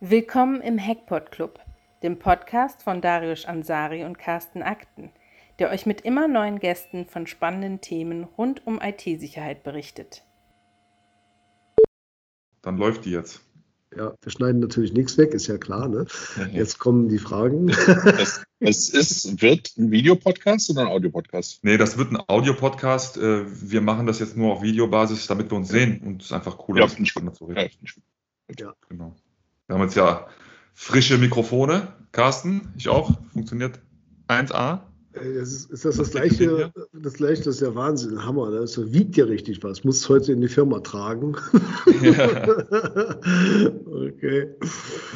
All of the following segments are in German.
Willkommen im Hackpot Club, dem Podcast von Darius Ansari und Carsten Akten, der euch mit immer neuen Gästen von spannenden Themen rund um IT-Sicherheit berichtet. Dann läuft die jetzt. Ja, wir schneiden natürlich nichts weg, ist ja klar. Ne? Jetzt kommen die Fragen. Es, es ist, wird ein Videopodcast oder ein Audiopodcast? Nee, das wird ein Audiopodcast. Äh, Wir machen das jetzt nur auf Videobasis, damit wir uns sehen und es ist einfach cooler. Ja, als finde ich gut. miteinander zu Ja, reden. finde ich gut. Ja. Genau. Wir haben jetzt ja frische Mikrofone. Carsten, ich auch. Funktioniert 1A. Äh, Das ist, ist das das gleiche? Das gleiche, das ist ja Wahnsinn, Hammer. Ne? Das wiegt ja richtig was. Muss heute in die Firma tragen. Ja. okay.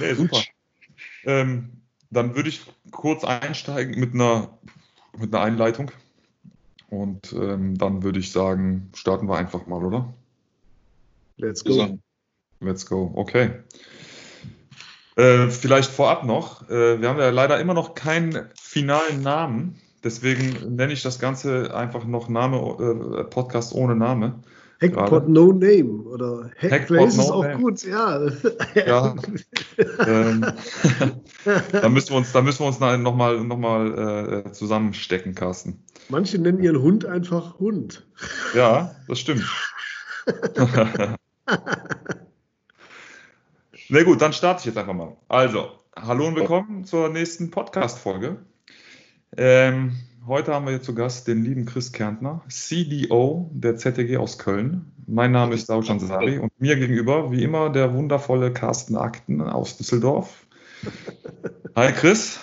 Nee, super. Ähm, dann würde ich kurz einsteigen mit einer, mit einer Einleitung. Und ähm, dann würde ich sagen, starten wir einfach mal, oder? Let's go. Let's go. Okay. Äh, vielleicht vorab noch. Äh, wir haben ja leider immer noch keinen finalen Namen. Deswegen nenne ich das Ganze einfach noch Name, äh, Podcast ohne Name. Hackpot. No Name oder Hackpot Hackplace No ist auch Name. gut, ja. Ja. ähm, da müssen wir uns, da müssen wir uns nochmal noch mal, äh, zusammenstecken, Carsten. Manche nennen ihren Hund einfach Hund. Ja, das stimmt. Na gut, dann starte ich jetzt einfach mal. Also, hallo und willkommen zur nächsten Podcast-Folge. Ähm, heute haben wir hier zu Gast den lieben Chris Kärntner, CDO der ZTG aus Köln. Mein Name ist Daushan Sari und mir gegenüber, wie immer, der wundervolle Carsten Akten aus Düsseldorf. Hi Chris.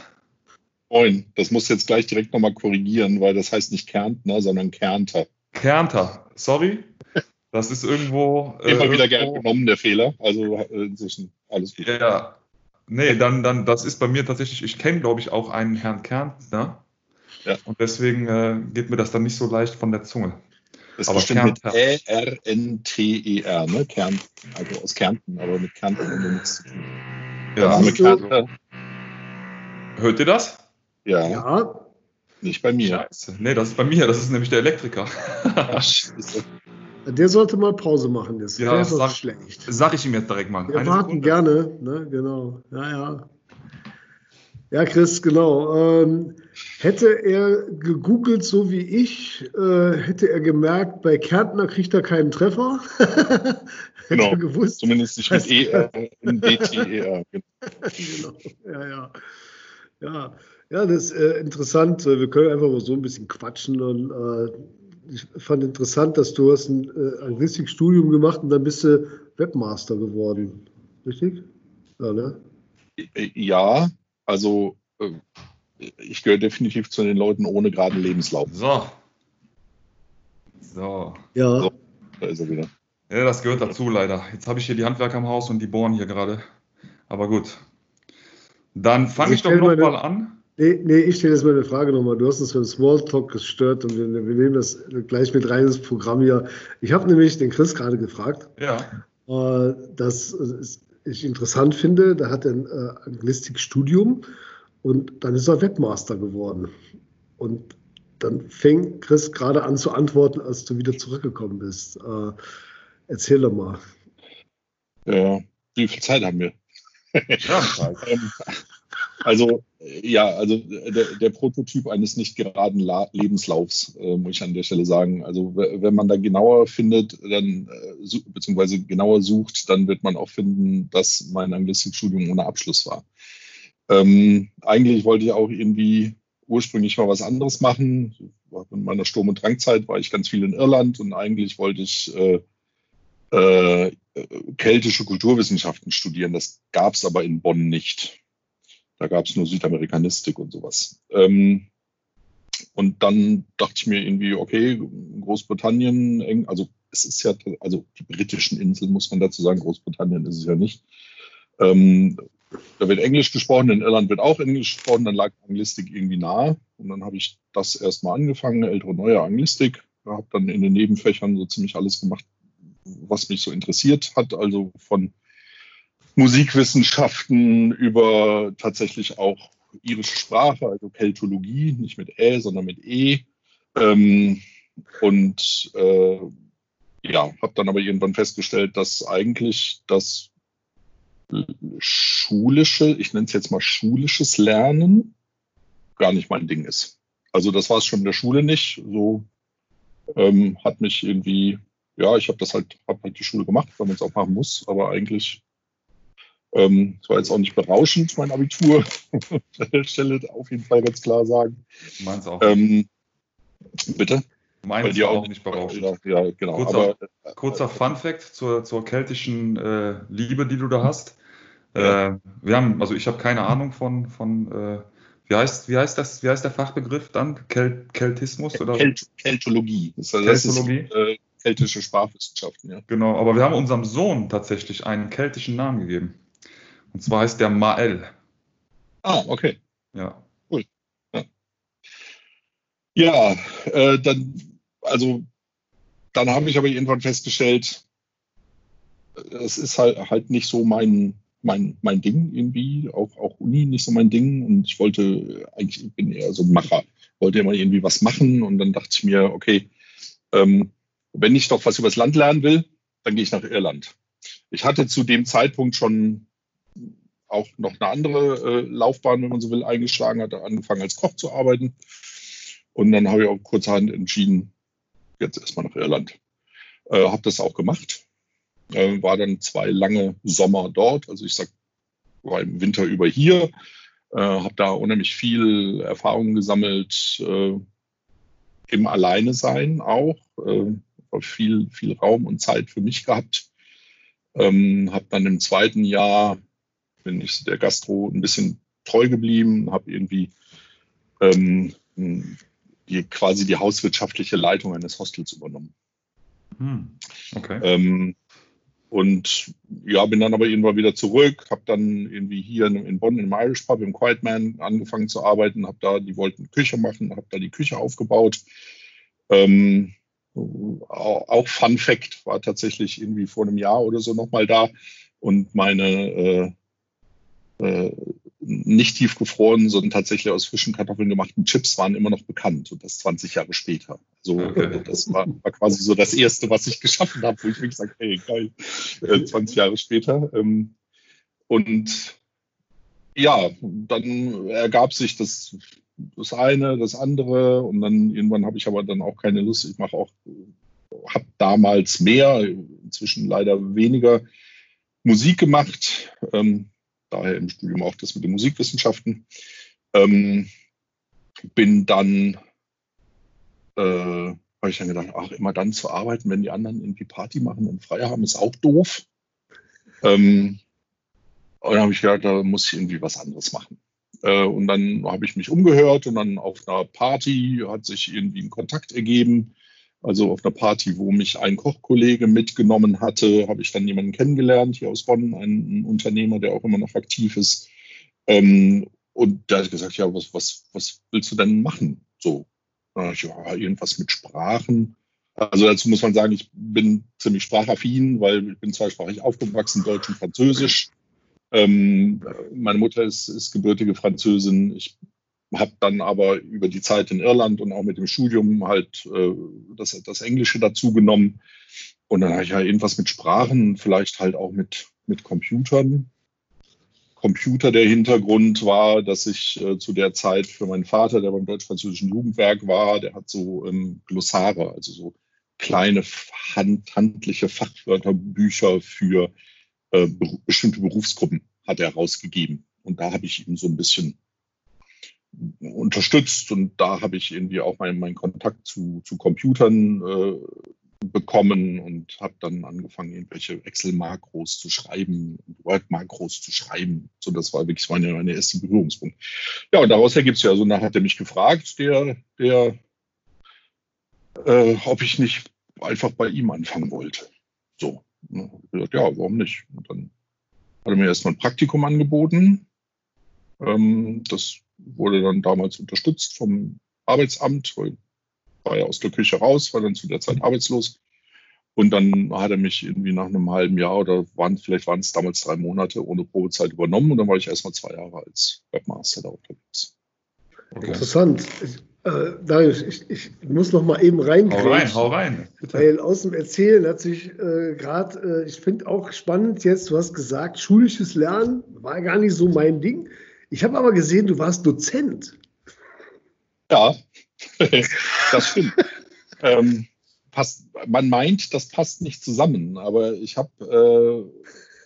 Moin, das muss jetzt gleich direkt nochmal korrigieren, weil das heißt nicht Kärntner, sondern Kärnter. Kärnter, sorry. Das ist irgendwo. äh, Immer wieder gern irgendwo- genommen, der Fehler. Also äh, inzwischen alles gut. Ja, nee, dann, dann, das ist bei mir tatsächlich, ich kenne, glaube ich, auch einen Herrn Kärntner. Ja. Und deswegen äh, geht mir das dann nicht so leicht von der Zunge. Das ist Aber bestimmt mit Kärnter. E-R-N-T-E-R, ne? Kärnten. Also aus Kärnten, aber mit Kärnten haben wir nichts zu tun. Ja, siehst du? Kärnter, hört ihr das? ja, Ja, nicht bei mir. Scheiße. Nee, das ist bei mir, das ist nämlich der Elektriker. Ach, Scheiße. Der sollte mal Pause machen jetzt. Ja, ist sag- schlecht. Sag ich ihm jetzt direkt mal. Wir Eine warten Sekunde. gerne, ne? Genau. Ja, ja. Ja, Chris, genau. Ähm, hätte er gegoogelt, so wie ich, äh, hätte er gemerkt, bei Kärntner kriegt er keinen Treffer. hätte Genau. er gewusst. Zumindest nicht mit E E-R-N-D-T-E-R. genau. Ja, ja. Ja, ja, das ist äh, interessant. Wir können einfach mal so ein bisschen quatschen. Und, äh, ich fand interessant, dass du hast ein äh, Anglistikstudium gemacht und dann bist du Webmaster geworden. Richtig? Ja, ne? Ja, also äh, ich gehöre definitiv zu den Leuten ohne geraden Lebenslauf. So. So. Ja. So. Da ist er wieder. Ja, das gehört dazu leider. Jetzt habe ich hier die Handwerker im Haus und die bohren hier gerade. Aber gut. Dann fange ich doch stell noch meine- mal an. Nee, nee, ich stelle jetzt mal eine Frage nochmal. Du hast uns für den Smalltalk gestört und wir, wir nehmen das gleich mit rein ins Programm hier. Ich habe nämlich den Chris gerade gefragt, Ja. äh, dass äh, ich interessant finde. Da hat er ein äh, Anglistikstudium und dann ist er Webmaster geworden. Und dann fing Chris gerade an zu antworten, als du wieder zurückgekommen bist. Äh, erzähl doch mal. Ja, wie viel Zeit haben wir? Ja, Ähm, Also, ja, also äh, der, der Prototyp eines nicht geraden La Lebenslaufs, äh, muss ich an der Stelle sagen. Also, wenn man da genauer findet, dann, äh, beziehungsweise genauer sucht, dann wird man auch finden, dass mein Anglistikstudium ohne Abschluss war. Ähm, eigentlich wollte ich auch irgendwie ursprünglich mal was anderes machen. In meiner Sturm- und Drangzeit war ich ganz viel in Irland und eigentlich wollte ich äh, äh, keltische Kulturwissenschaften studieren. Das gab es aber in Bonn nicht. Da gab es nur Südamerikanistik und sowas. Ähm, und dann dachte ich mir irgendwie, okay, Großbritannien, also es ist ja, also die britischen Inseln muss man dazu sagen, Großbritannien ist es ja nicht. Ähm, da wird Englisch gesprochen, in Irland wird auch Englisch gesprochen, dann lag Anglistik irgendwie nahe. Und dann habe ich das erstmal angefangen, ältere, neue Anglistik. Habe dann in den Nebenfächern so ziemlich alles gemacht, was mich so interessiert hat, also von Musikwissenschaften über tatsächlich auch irische Sprache, also Keltologie, nicht mit Ä, sondern mit E. Ähm, und äh, ja, habe dann aber irgendwann festgestellt, dass eigentlich das schulische, ich nenne es jetzt mal schulisches Lernen, gar nicht mein Ding ist. Also das war es schon in der Schule nicht. So ähm, hat mich irgendwie, ja, ich habe das halt, habe halt die Schule gemacht, weil man es auch machen muss, aber eigentlich ähm, es war jetzt auch nicht berauschend, mein Abitur. An der Stelle auf jeden Fall ganz klar sagen. Meins auch. Ähm, bitte? Meins dir auch nicht berauschend. Ja, ja, genau. Kurzer, Aber, äh, kurzer Fun Fact zur, zur keltischen äh, Liebe, die du da hast. Ja. Äh, wir haben, also ich habe keine Ahnung von, von äh, wie heißt, wie heißt das, wie heißt der Fachbegriff dann? Kel Keltismus oder? Kelt Keltologie. Das, heißt, das Keltologie? ist äh, keltische Sprachwissenschaften, ja. Genau, aber wir haben unserem Sohn tatsächlich einen keltischen Namen gegeben. Und zwar heißt der Mael. Ah, okay. Ja. Ja, äh, dann, also, dann habe ich aber irgendwann festgestellt, es ist halt, halt nicht so mein, mein, mein Ding irgendwie, auch, auch Uni nicht so mein Ding. Und ich wollte, eigentlich ich bin eher so ein Macher, wollte immer irgendwie was machen. Und dann dachte ich mir, okay, ähm, wenn ich doch was übers Land lernen will, dann gehe ich nach Irland. Ich hatte zu dem Zeitpunkt schon auch noch eine andere äh, Laufbahn, wenn man so will, eingeschlagen, hatte angefangen als Koch zu arbeiten. Und dann habe ich auch kurzerhand entschieden, jetzt erstmal nach Irland. Äh, habe das auch gemacht. Äh, war dann zwei lange Sommer dort. Also ich sag, war im Winter über hier. Äh, habe da unheimlich viel Erfahrung gesammelt äh, im Alleine sein auch. Äh, viel, viel Raum und Zeit für mich gehabt. Ähm, habe dann im zweiten Jahr bin ich der Gastro ein bisschen treu geblieben, habe irgendwie ähm, die, quasi die hauswirtschaftliche Leitung eines Hostels übernommen. Hm. Okay. Ähm, und ja, bin dann aber irgendwann wieder zurück, habe dann irgendwie hier in, Bonn im Irish Pub im Quiet Man angefangen zu arbeiten, habe da, die wollten Küche machen, habe da die Küche aufgebaut. Ähm, auch Fun Fact war tatsächlich irgendwie vor einem Jahr oder so nochmal da und meine äh, äh, nicht tiefgefroren, sondern tatsächlich aus frischen Kartoffeln gemachten Chips waren immer noch bekannt und das 20 Jahre später. Also Okay. das war, war quasi so das Erste, was ich geschaffen habe, wo ich gesagt habe, hey, geil, äh, 20 Jahre später. Ähm, und ja, dann ergab sich das, das eine, das andere und dann irgendwann habe ich aber dann auch keine Lust. Ich mache auch, habe damals mehr, inzwischen leider weniger Musik gemacht. Ähm, daher im Studium auch das mit den Musikwissenschaften. Ähm, bin dann, äh, habe ich dann gedacht, ach, immer dann zu arbeiten, wenn die anderen irgendwie Party machen und frei haben, ist auch doof. Ähm, und dann habe ich gedacht, da muss ich irgendwie was anderes machen. Äh, und dann habe ich mich umgehört und dann auf einer Party hat sich irgendwie ein Kontakt ergeben. Also auf einer Party, wo mich ein Kochkollege mitgenommen hatte, habe ich dann jemanden kennengelernt hier aus Bonn, einen Unternehmer, der auch immer noch aktiv ist. Ähm, und der hat gesagt, ja, was, was, was willst du denn machen? So, ich, ja, irgendwas mit Sprachen. Also dazu muss man sagen, ich bin ziemlich sprachaffin, weil ich bin zweisprachig aufgewachsen, Deutsch und Französisch. Ähm, meine Mutter ist, ist gebürtige Französin. Ich habe dann aber über die Zeit in Irland und auch mit dem Studium halt äh, das, das Englische dazu genommen. Und dann habe ich ja irgendwas mit Sprachen, vielleicht halt auch mit, mit Computern. Computer, der Hintergrund war, dass ich äh, zu der Zeit für meinen Vater, der beim Deutsch-Französischen Jugendwerk war, der hat so ähm, Glossare, also so kleine hand, handliche Fachwörterbücher für äh, bestimmte Berufsgruppen hat er rausgegeben. Und da habe ich ihm so ein bisschen unterstützt und da habe ich irgendwie auch meinen mein Kontakt zu, zu Computern äh, bekommen und habe dann angefangen, irgendwelche Excel-Makros zu schreiben, Word-Makros zu schreiben. So, das war wirklich meine, meine erste Berührungspunkt. Ja, und daraus ergibt es ja, also da hat er mich gefragt, der, der, äh, ob ich nicht einfach bei ihm anfangen wollte. So, ne, gesagt, ja, warum nicht? Und dann hat er mir erstmal ein Praktikum angeboten. Ähm, das wurde dann damals unterstützt vom Arbeitsamt, weil war ja aus der Küche raus, war dann zu der Zeit arbeitslos. Und dann hat er mich irgendwie nach einem halben Jahr oder waren, vielleicht waren es damals drei Monate ohne Probezeit übernommen und dann war ich erstmal zwei Jahre als Webmaster da unterwegs. okay. Interessant. Äh, Darius, ich, ich muss noch mal eben rein. Hau rein, hau rein. Bitte. Weil aus dem Erzählen hat sich äh, gerade, äh, ich finde auch spannend jetzt, du hast gesagt, schulisches Lernen war gar nicht so mein Ding. Ich habe aber gesehen, du warst Dozent. Ja, das stimmt. ähm, passt, man meint, das passt nicht zusammen, aber ich habe,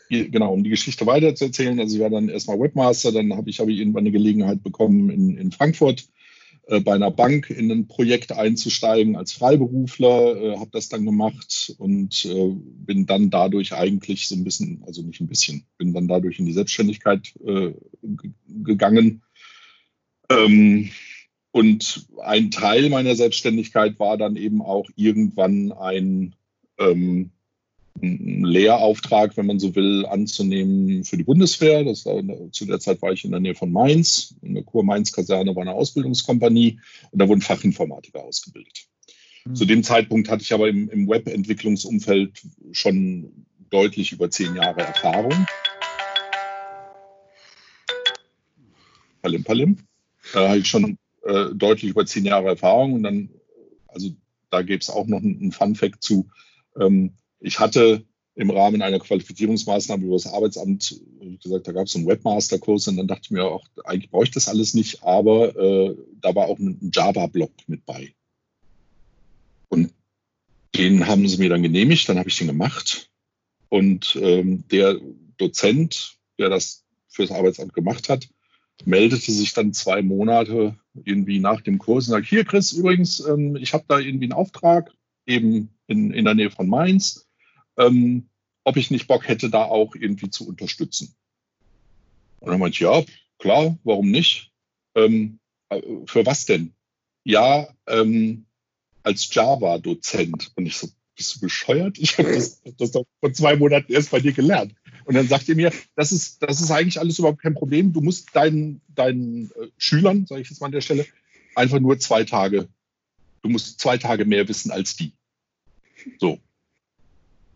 äh, genau, um die Geschichte weiter zu erzählen, also ich war dann erstmal Webmaster, dann habe ich, hab ich irgendwann eine Gelegenheit bekommen in, in Frankfurt bei einer Bank in ein Projekt einzusteigen als Freiberufler, äh, habe das dann gemacht und äh, bin dann dadurch eigentlich so ein bisschen, also nicht ein bisschen, bin dann dadurch in die Selbstständigkeit äh, gegangen. Ähm, und ein Teil meiner Selbstständigkeit war dann eben auch irgendwann ein ähm, einen Lehrauftrag, wenn man so will, anzunehmen für die Bundeswehr. Das war, zu der Zeit war ich in der Nähe von Mainz. In der Kur Mainz-Kaserne war eine Ausbildungskompanie und da wurden Fachinformatiker ausgebildet. Mhm. Zu dem Zeitpunkt hatte ich aber im, im Webentwicklungsumfeld schon deutlich über zehn Jahre Erfahrung. Palim, palim. Da hatte ich schon äh, deutlich über zehn Jahre Erfahrung und dann, also da gäbe es auch noch einen Fun-Fact zu. Ähm, ich hatte im Rahmen einer Qualifizierungsmaßnahme über das Arbeitsamt gesagt, da gab es einen Webmaster-Kurs und dann dachte ich mir auch, eigentlich brauche ich das alles nicht, aber äh, da war auch ein Java-Block mit bei. Und den haben sie mir dann genehmigt, dann habe ich den gemacht. Und ähm, der Dozent, der das fürs Arbeitsamt gemacht hat, meldete sich dann zwei Monate irgendwie nach dem Kurs und sagt, hier Chris, übrigens, ähm, ich habe da irgendwie einen Auftrag, eben in, in der Nähe von Mainz ähm, ob ich nicht Bock hätte, da auch irgendwie zu unterstützen. Und dann meinte ich, ja, klar, warum nicht? Ähm, äh, für was denn? Ja, ähm, als Java-Dozent. Und ich so, bist du bescheuert? Ich habe das, das doch vor zwei Monaten erst bei dir gelernt. Und dann sagt er mir, das ist, das ist eigentlich alles überhaupt kein Problem. Du musst deinen, deinen äh, Schülern, sage ich jetzt mal an der Stelle, einfach nur zwei Tage, du musst zwei Tage mehr wissen als die. So.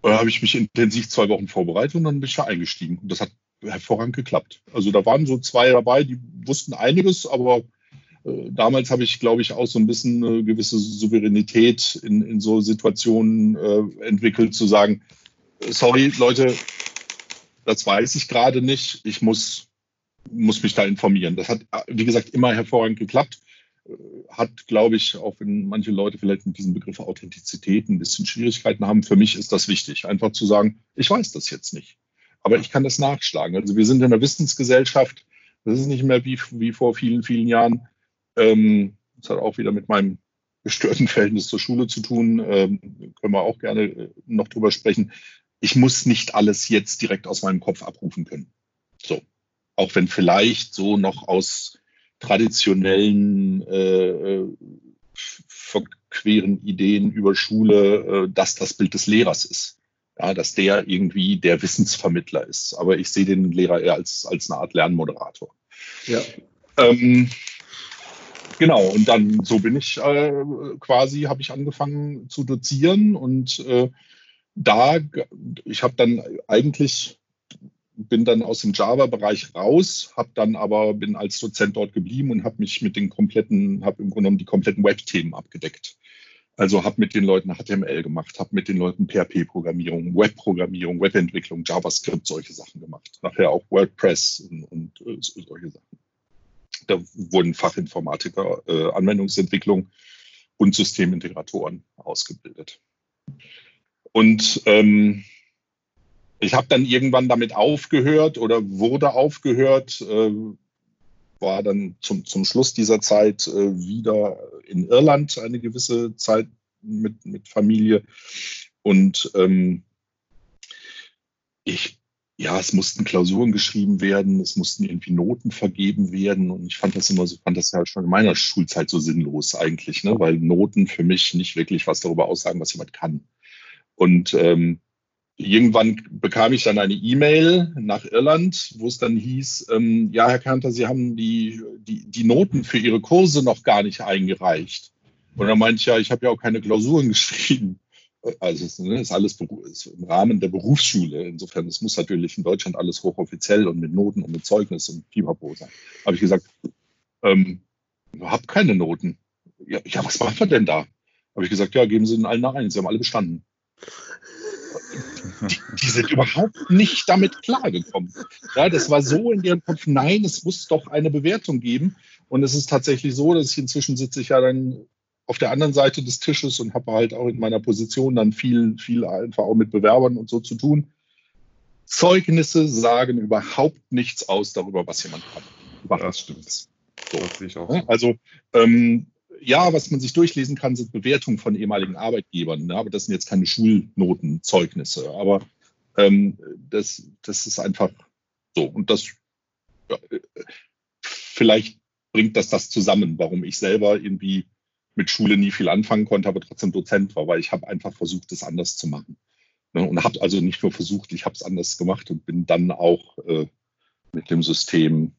Da habe ich mich intensiv zwei Wochen vorbereitet und dann bin ich da eingestiegen. Und das hat hervorragend geklappt. Also da waren so zwei dabei, die wussten einiges, aber äh, damals habe ich, glaube ich, auch so ein bisschen eine gewisse Souveränität in, in so Situationen äh, entwickelt, zu sagen, sorry Leute, das weiß ich gerade nicht, ich muss, muss mich da informieren. Das hat, wie gesagt, immer hervorragend geklappt hat, glaube ich, auch wenn manche Leute vielleicht mit diesem Begriff Authentizität ein bisschen Schwierigkeiten haben, für mich ist das wichtig, einfach zu sagen, ich weiß das jetzt nicht, aber ich kann das nachschlagen. Also wir sind in einer Wissensgesellschaft, das ist nicht mehr wie, wie vor vielen, vielen Jahren. Ähm, das hat auch wieder mit meinem gestörten Verhältnis zur Schule zu tun, ähm, können wir auch gerne äh, noch drüber sprechen. Ich muss nicht alles jetzt direkt aus meinem Kopf abrufen können. So. Auch wenn vielleicht so noch aus traditionellen äh, äh, verqueren Ideen über Schule, äh, dass das Bild des Lehrers ist. Ja, dass der irgendwie der Wissensvermittler ist. Aber ich sehe den Lehrer eher als, als eine Art Lernmoderator. Ja. Ähm, genau, und dann so bin ich äh, quasi, habe ich angefangen zu dozieren und äh, da, ich habe dann eigentlich bin dann aus dem Java-Bereich raus, habe dann aber bin als Dozent dort geblieben und habe mich mit den kompletten, habe im Grunde genommen die kompletten Web-Themen abgedeckt. Also habe mit den Leuten HTML gemacht, habe mit den Leuten PHP-Programmierung, Web-Programmierung, Webentwicklung, JavaScript, solche Sachen gemacht. Nachher auch WordPress und, und äh, solche Sachen. Da wurden Fachinformatiker, äh, Anwendungsentwicklung und Systemintegratoren ausgebildet. Und ähm, ich habe dann irgendwann damit aufgehört oder wurde aufgehört, äh, war dann zum, zum Schluss dieser Zeit äh, wieder in Irland eine gewisse Zeit mit, mit Familie. Und ähm, ich, ja, es mussten Klausuren geschrieben werden, es mussten irgendwie Noten vergeben werden. Und ich fand das immer so, fand das ja schon in meiner Schulzeit so sinnlos eigentlich, ne? weil Noten für mich nicht wirklich was darüber aussagen, was jemand kann. Und ähm, irgendwann bekam ich dann eine E-Mail nach Irland, wo es dann hieß, ähm, ja, Herr Kanter, Sie haben die, die, die Noten für Ihre Kurse noch gar nicht eingereicht. Und dann meinte ich, ja, ich habe ja auch keine Klausuren geschrieben. Also es ne, ist alles im Rahmen der Berufsschule. Insofern, es muss natürlich in Deutschland alles hochoffiziell und mit Noten und mit Zeugnis und Pipapo sein. Habe ich gesagt, ähm, habe keine Noten. ja, ja, was machen wir denn da? Habe ich gesagt, ja, geben Sie ihnen allen eine ein, sie haben alle bestanden. Die, die, sind überhaupt nicht damit klargekommen. Ja, das war so in ihrem Kopf, nein, es muss doch eine Bewertung geben. Und es ist tatsächlich so, dass ich inzwischen sitze ich ja dann auf der anderen Seite des Tisches und habe halt auch in meiner Position dann viel, viel einfach auch mit Bewerbern und so zu tun. Zeugnisse sagen überhaupt nichts aus darüber, was jemand kann. Überhaupt das stimmt. So. Das sehe ich auch. Also ähm, ja, was man sich durchlesen kann, sind Bewertungen von ehemaligen Arbeitgebern. Ne? Aber das sind jetzt keine Schulnotenzeugnisse. Aber ähm, das, das ist einfach so. Und das ja, vielleicht bringt das das zusammen, warum ich selber irgendwie mit Schule nie viel anfangen konnte, aber trotzdem Dozent war, weil ich habe einfach versucht, es anders zu machen. Ne? Und habe also nicht nur versucht, ich habe es anders gemacht und bin dann auch äh, mit dem System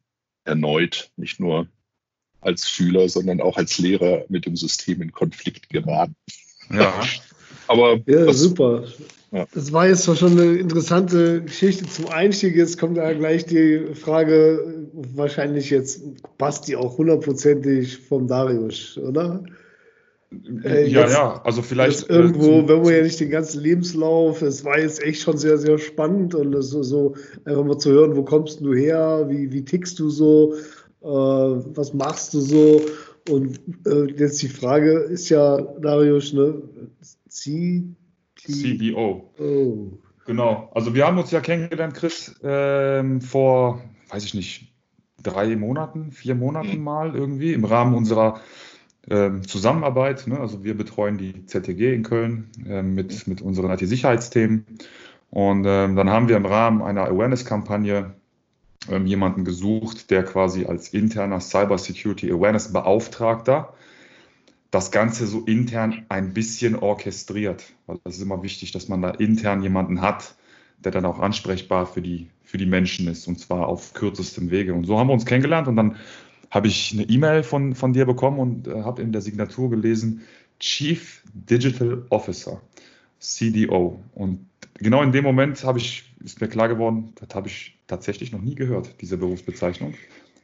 erneut nicht nur als Schüler, sondern auch als Lehrer mit dem System in Konflikt geraten. Ja. Aber ja, das, super. Ja. Das war jetzt schon eine interessante Geschichte zum Einstieg. Jetzt kommt da gleich die Frage, wahrscheinlich jetzt passt die auch hundertprozentig vom Darius, oder? Äh, ja, jetzt, ja, also vielleicht. Irgendwo, äh, wenn man ja nicht den ganzen Lebenslauf, es war jetzt echt schon sehr, sehr spannend und so, so einfach mal zu hören, wo kommst du her, wie, wie tickst du so, äh, was machst du so? Und äh, jetzt die Frage ist ja, Darius, ne? C CDO. Oh. Genau. Also wir haben uns ja kennengelernt, Chris, ähm, vor, weiß ich nicht, drei Monaten, vier Monaten mhm. mal irgendwie im Rahmen unserer ähm, Zusammenarbeit. Ne? Also wir betreuen die ZTG in Köln äh, mit, mit unseren IT-Sicherheitsthemen. Und ähm, dann haben wir im Rahmen einer Awareness-Kampagne ähm, jemanden gesucht, der quasi als interner Cyber Security Awareness Beauftragter das Ganze so intern ein bisschen orchestriert. Weil das ist immer wichtig, dass man da intern jemanden hat, der dann auch ansprechbar für die, für die Menschen ist und zwar auf kürzestem Wege. Und so haben wir uns kennengelernt und dann habe ich eine E-Mail von, von dir bekommen und äh, habe in der Signatur gelesen, Chief Digital Officer, CDO. Und genau in dem Moment habe ich, ist mir klar geworden, das habe ich tatsächlich noch nie gehört, diese Berufsbezeichnung.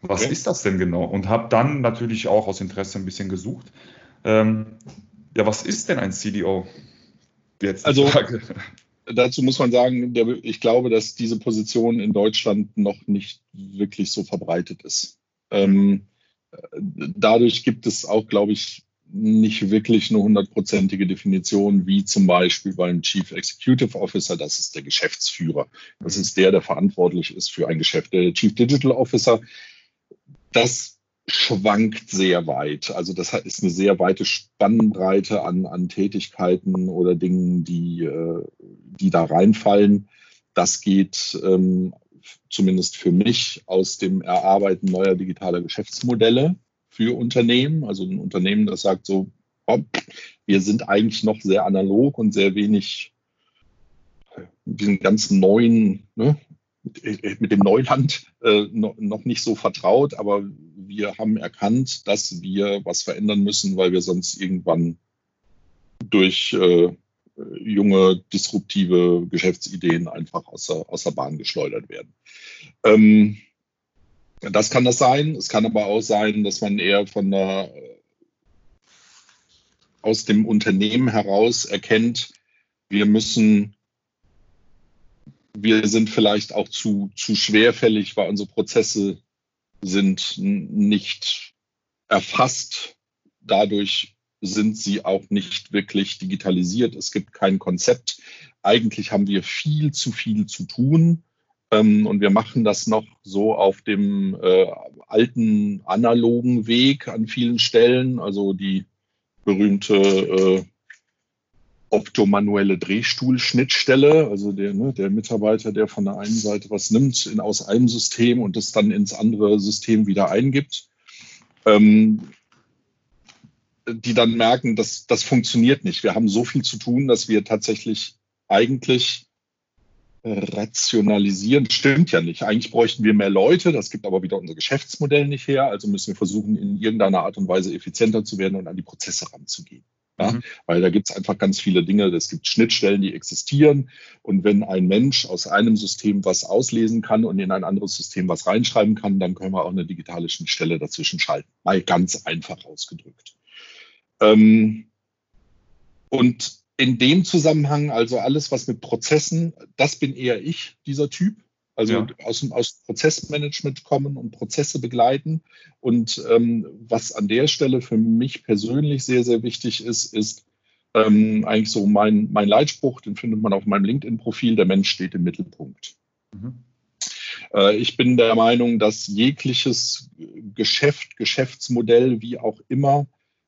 Was okay. ist das denn genau? Und habe dann natürlich auch aus Interesse ein bisschen gesucht. Ähm, ja, was ist denn ein CDO? Jetzt also Frage. dazu muss man sagen, der, ich glaube, dass diese Position in Deutschland noch nicht wirklich so verbreitet ist. Ähm, dadurch gibt es auch, glaube ich, nicht wirklich eine hundertprozentige Definition, wie zum Beispiel beim Chief Executive Officer, das ist der Geschäftsführer. Das ist der, der verantwortlich ist für ein Geschäft. Der Chief Digital Officer, das schwankt sehr weit. Also das ist eine sehr weite Spannbreite an, an Tätigkeiten oder Dingen, die, äh, die da reinfallen. Das geht ähm, zumindest für mich aus dem Erarbeiten neuer digitaler Geschäftsmodelle für Unternehmen. Also ein Unternehmen, das sagt so, oh, wir sind eigentlich noch sehr analog und sehr wenig mit diesen ganzen neuen, ne, mit, mit, dem Neuland äh, noch nicht so vertraut, aber wir haben erkannt, dass wir was verändern müssen, weil wir sonst irgendwann durch äh, junge, disruptive Geschäftsideen einfach aus der, aus der Bahn geschleudert werden. Ähm, das kann das sein. Es kann aber auch sein, dass man eher von der, aus dem Unternehmen heraus erkennt, wir müssen, wir sind vielleicht auch zu, zu schwerfällig, weil unsere Prozesse sind nicht erfasst. Dadurch sind sie auch nicht wirklich digitalisiert. Es gibt kein Konzept. Eigentlich haben wir viel zu viel zu tun. Ähm, und wir machen das noch so auf dem äh, alten analogen Weg an vielen Stellen. Also die berühmte äh, optomanuelle Drehstuhlschnittstelle, also der, ne, der Mitarbeiter, der von der einen Seite was nimmt in, aus einem System und das dann ins andere System wieder eingibt. Ähm, die dann merken, dass das funktioniert nicht. Wir haben so viel zu tun, dass wir tatsächlich eigentlich rationalisieren. Stimmt ja nicht. Eigentlich bräuchten wir mehr Leute. Das gibt aber wieder unser Geschäftsmodell nicht her. Also müssen wir versuchen, in irgendeiner Art und Weise effizienter zu werden und an die Prozesse ranzugehen. Ja, mhm. Weil da gibt es einfach ganz viele Dinge. Es gibt Schnittstellen, die existieren. Und wenn ein Mensch aus einem System was auslesen kann und in ein anderes System was reinschreiben kann, dann können wir auch eine digitale Schnittstelle dazwischen schalten. Mal ganz einfach ausgedrückt. Ähm, und in dem Zusammenhang, also alles, was mit Prozessen, das bin eher ich, dieser Typ. Also ja. aus, aus Prozessmanagement kommen und Prozesse begleiten. Und ähm, was an der Stelle für mich persönlich sehr, sehr wichtig ist, ist ähm, eigentlich so mein, mein Leitspruch, den findet man auf meinem LinkedIn-Profil, der Mensch steht im Mittelpunkt. Mhm. Äh, ich bin der Meinung, dass jegliches Geschäft, Geschäftsmodell, wie auch immer,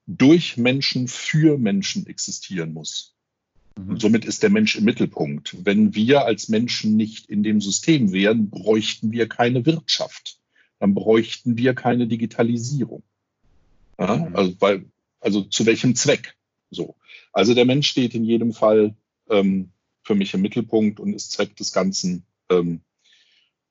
durch Menschen für Menschen existieren muss. Mhm. Und somit ist der Mensch im Mittelpunkt. Wenn wir als Menschen nicht in dem System wären, bräuchten wir keine Wirtschaft. Dann bräuchten wir keine Digitalisierung. Ja, mhm. also, weil, also zu welchem Zweck? So. Also der Mensch steht in jedem Fall ähm, für mich im Mittelpunkt und ist Zweck des Ganzen. Ähm,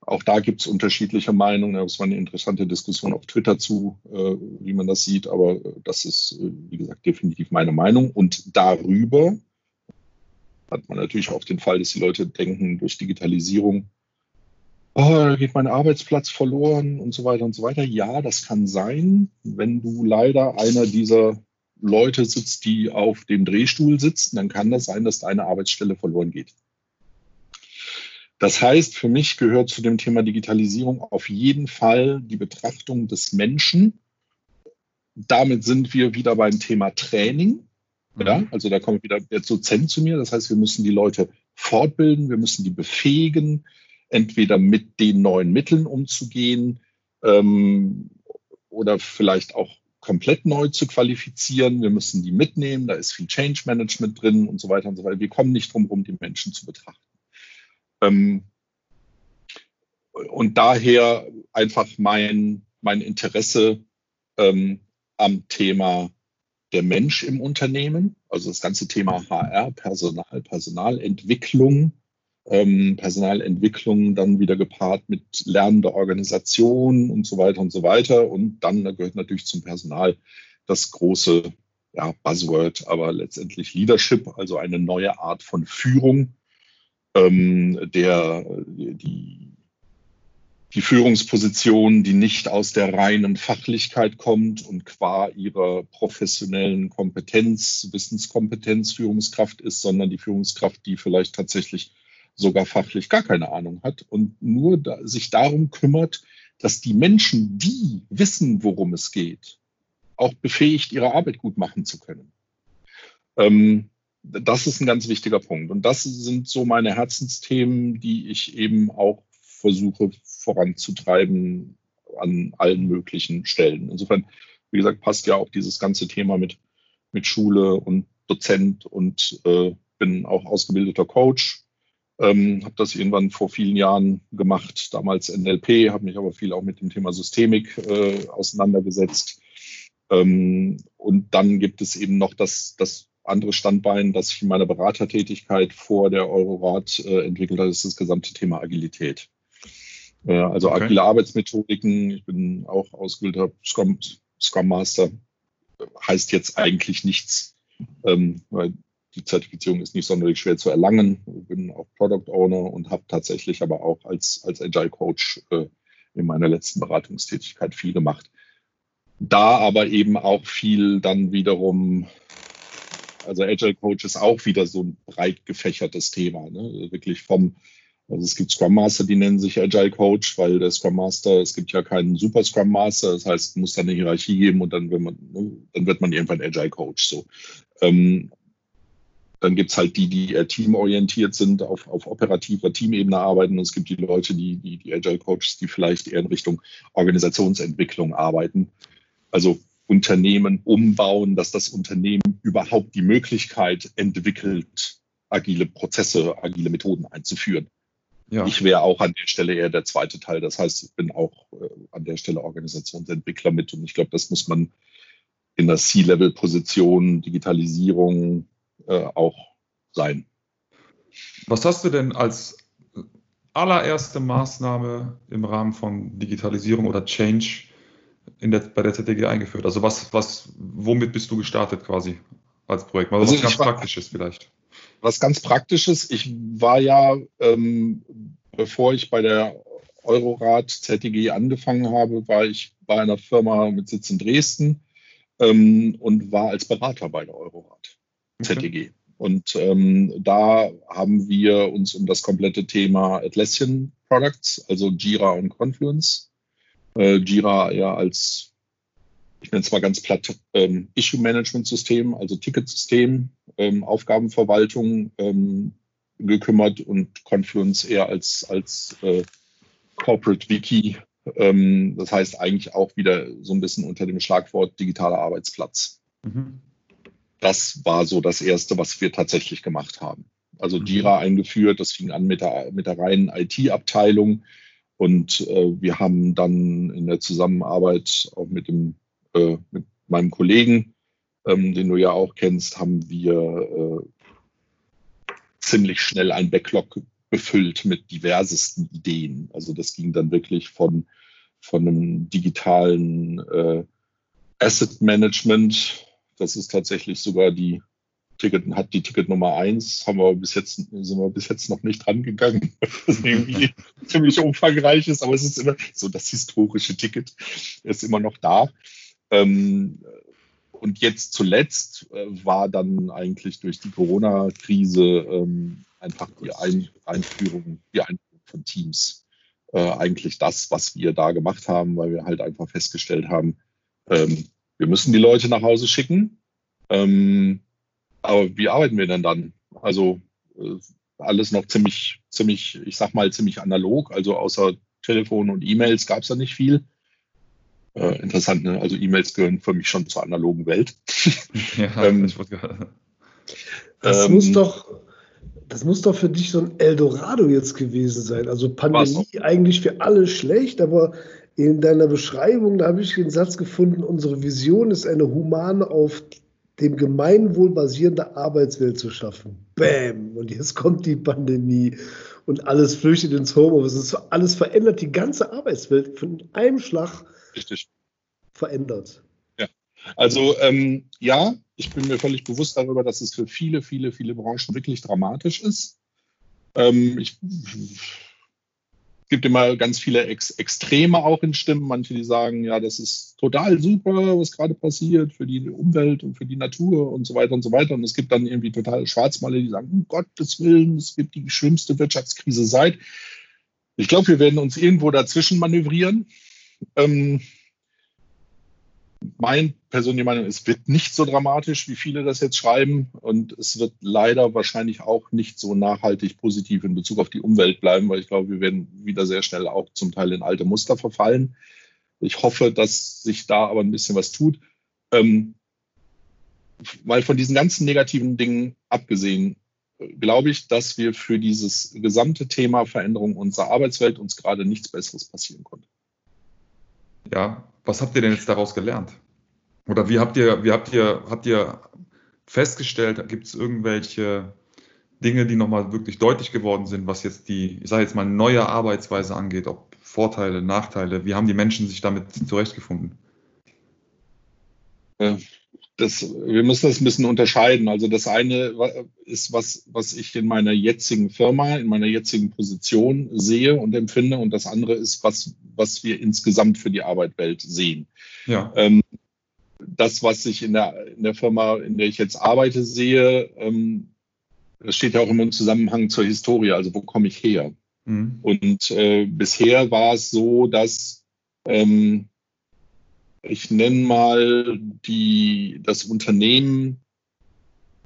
auch da gibt es unterschiedliche Meinungen. Das war eine interessante Diskussion auf Twitter zu, äh, wie man das sieht. Aber das ist, äh, wie gesagt, definitiv meine Meinung. Und darüber hat man natürlich auch den Fall, dass die Leute denken, durch Digitalisierung, oh, da geht mein Arbeitsplatz verloren und so weiter und so weiter. Ja, das kann sein, wenn du leider einer dieser Leute sitzt, die auf dem Drehstuhl sitzen, dann kann das sein, dass deine Arbeitsstelle verloren geht. Das heißt, für mich gehört zu dem Thema Digitalisierung auf jeden Fall die Betrachtung des Menschen. Damit sind wir wieder beim Thema Training. Ja, mhm. also da kommt wieder der Dozent zu mir. Das heißt, wir müssen die Leute fortbilden, wir müssen die befähigen, entweder mit den neuen Mitteln umzugehen ähm, oder vielleicht auch komplett neu zu qualifizieren. Wir müssen die mitnehmen. Da ist viel Change Management drin und so weiter und so weiter. Wir kommen nicht drum herum, die Menschen zu betrachten. Ähm, und daher einfach mein, mein Interesse ähm, am Thema der Mensch im Unternehmen, also das ganze Thema HR, Personal, Personalentwicklung, ähm, Personalentwicklung dann wieder gepaart mit lernender Organisation und so weiter und so weiter. Und dann da gehört natürlich zum Personal das große ja, Buzzword, aber letztendlich Leadership, also eine neue Art von Führung, ähm, der die, die Führungsposition, die nicht aus der reinen Fachlichkeit kommt und qua ihrer professionellen Kompetenz, Wissenskompetenz Führungskraft ist, sondern die Führungskraft, die vielleicht tatsächlich sogar fachlich gar keine Ahnung hat und nur da, sich darum kümmert, dass die Menschen, die wissen, worum es geht, auch befähigt, ihre Arbeit gut machen zu können. Ähm, das ist ein ganz wichtiger Punkt. Und das sind so meine Herzensthemen, die ich eben auch versuche voranzutreiben an allen möglichen Stellen. Insofern, wie gesagt, passt ja auch dieses ganze Thema mit, mit Schule und Dozent und äh, bin auch ausgebildeter Coach ähm, habe das irgendwann vor vielen Jahren gemacht, damals NLP, habe mich aber viel auch mit dem Thema Systemik äh, auseinandergesetzt. Ähm, und dann gibt es eben noch das, das andere Standbein, das ich in meiner Beratertätigkeit vor der Eurorat äh, entwickelt habe, ist das gesamte Thema Agilität. Äh, also okay. agile Arbeitsmethodiken. Ich bin auch ausgebildeter Scrum, Scrum Master. Heißt jetzt eigentlich nichts, ähm, weil die Zertifizierung ist nicht sonderlich schwer zu erlangen. Ich bin auch Product Owner und habe tatsächlich aber auch als, als Agile Coach äh, in meiner letzten Beratungstätigkeit viel gemacht. Da aber eben auch viel dann wiederum, also Agile Coach ist auch wieder so ein breit gefächertes Thema. Ne? Wirklich vom, also es gibt Scrum Master, die nennen sich Agile Coach, weil der Scrum Master, es gibt ja keinen Super Scrum Master, das heißt, muss dann eine Hierarchie geben und dann, wenn man, ne, dann wird man irgendwann Agile Coach. So. Ähm, dann gibt es halt die, die eher teamorientiert sind, auf, auf operativer Teamebene arbeiten. Und es gibt die Leute, die, die, die Agile Coaches, die vielleicht eher in Richtung Organisationsentwicklung arbeiten. Also Unternehmen umbauen, dass das Unternehmen überhaupt die Möglichkeit entwickelt, agile Prozesse, agile Methoden einzuführen. Ja. Ich wäre auch an der Stelle eher der zweite Teil. Das heißt, ich bin auch äh, an der Stelle Organisationsentwickler mit. Und ich glaube, das muss man in der C-Level-Position, Digitalisierung, äh, auch sein. Was hast du denn als allererste Maßnahme im Rahmen von Digitalisierung oder Change in der, bei der ZTG eingeführt? Also was, was, womit bist du gestartet quasi als Projekt? Also was ganz war, Praktisches vielleicht. Was ganz Praktisches, ich war ja, ähm, bevor ich bei der Eurorat ZTG angefangen habe, war ich bei einer Firma mit Sitz in Dresden, ähm, und war als Berater bei der Eurorat, okay. ZDG. Und ähm, da haben wir uns um das komplette Thema Atlassian Products, also Jira und Confluence, äh, Jira ja als, ich nenne es mal ganz platt, ähm, Issue-Management-System, also Ticketsystem, ähm, Aufgabenverwaltung ähm, gekümmert und Confluence eher als, als äh, Corporate Wiki. Ähm, das heißt eigentlich auch wieder so ein bisschen unter dem Schlagwort digitaler Arbeitsplatz. Mhm. Das war so das Erste, was wir tatsächlich gemacht haben. Also mhm. Jira eingeführt, das fing an mit der, mit der reinen IT-Abteilung. Und äh, wir haben dann in der Zusammenarbeit auch mit, dem, äh, mit meinem Kollegen, ähm, den du ja auch kennst, haben wir äh, ziemlich schnell ein Backlog befüllt mit diversesten Ideen. Also das ging dann wirklich von, von einem digitalen äh, Asset Management. Das ist tatsächlich sogar die Ticket, hat die Ticket Nummer eins, haben wir bis jetzt, sind wir bis jetzt noch nicht rangegangen, was irgendwie ziemlich umfangreich ist, aber es ist immer so, das historische Ticket ist immer noch da. Ähm, und jetzt zuletzt äh, war dann eigentlich durch die Corona-Krise ähm, einfach die Ein Einführung, die Einführung von Teams äh, eigentlich das, was wir da gemacht haben, weil wir halt einfach festgestellt haben, ähm, wir müssen die Leute nach Hause schicken. Ähm, aber wie arbeiten wir denn dann? Also äh, alles noch ziemlich, ziemlich, ich sag mal, ziemlich analog. Also außer Telefon und E-Mails gab es da nicht viel. Äh, interessant, ne? Also E-Mails gehören für mich schon zur analogen Welt. Ja, ähm, das ähm, muss doch, das muss doch für dich so ein Eldorado jetzt gewesen sein. Also Pandemie eigentlich für alle schlecht, aber in deiner Beschreibung, da habe ich den Satz gefunden, unsere Vision ist eine humane, auf dem Gemeinwohl basierende Arbeitswelt zu schaffen. Bäm! Und jetzt kommt die Pandemie und alles flüchtet ins Homeoffice. Alles verändert die ganze Arbeitswelt von einem Schlag Richtig. verändert. Ja, also ähm, ja, ich bin mir völlig bewusst darüber, dass es für viele, viele, viele Branchen wirklich dramatisch ist. Ähm, ich, es gibt immer ganz viele Ex Extreme auch in Stimmen. Manche, die sagen, ja, das ist total super, was gerade passiert für die Umwelt und für die Natur und so weiter und so weiter. Und es gibt dann irgendwie total Schwarzmaler, die sagen, um Gottes Willen, es gibt die schlimmste Wirtschaftskrise seit. Ich glaube, wir werden uns irgendwo dazwischen manövrieren. Ähm, mein persönliche Meinung, es wird nicht so dramatisch, wie viele das jetzt schreiben. Und es wird leider wahrscheinlich auch nicht so nachhaltig positiv in Bezug auf die Umwelt bleiben, weil ich glaube, wir werden wieder sehr schnell auch zum Teil in alte Muster verfallen. Ich hoffe, dass sich da aber ein bisschen was tut. Ähm, weil von diesen ganzen negativen Dingen abgesehen, glaube ich, dass wir für dieses gesamte Thema Veränderung unserer Arbeitswelt uns gerade nichts Besseres passieren konnte. Ja, was habt ihr denn jetzt daraus gelernt? Oder wie habt ihr, wie habt ihr, habt ihr festgestellt, gibt es irgendwelche Dinge, die nochmal wirklich deutlich geworden sind, was jetzt die, ich sage jetzt mal, neue Arbeitsweise angeht, ob Vorteile, Nachteile, wie haben die Menschen sich damit zurechtgefunden? Ja, das, wir müssen das ein bisschen unterscheiden. Also das eine ist, was, was ich in meiner jetzigen Firma, in meiner jetzigen Position sehe und empfinde. Und das andere ist, was, was wir insgesamt für die Arbeitwelt sehen. Ja. Ähm, das, was ich in der, in der Firma, in der ich jetzt arbeite, sehe, ähm, das steht ja auch immer im Zusammenhang zur Historie. Also wo komme ich her? Mhm. Und äh, bisher war es so, dass ähm, ich nenne mal die, das Unternehmen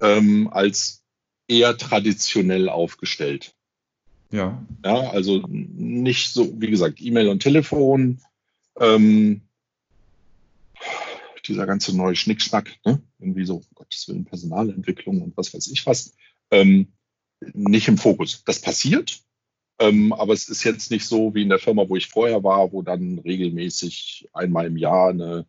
ähm, als eher traditionell aufgestellt. Ja. Ja, also nicht so, wie gesagt, E-Mail und Telefon, ähm, dieser ganze neue Schnickschnack, ne? irgendwie so, um Gottes Willen, Personalentwicklung und was weiß ich was, ähm, nicht im Fokus. Das passiert, ähm, aber es ist jetzt nicht so wie in der Firma, wo ich vorher war, wo dann regelmäßig einmal im Jahr eine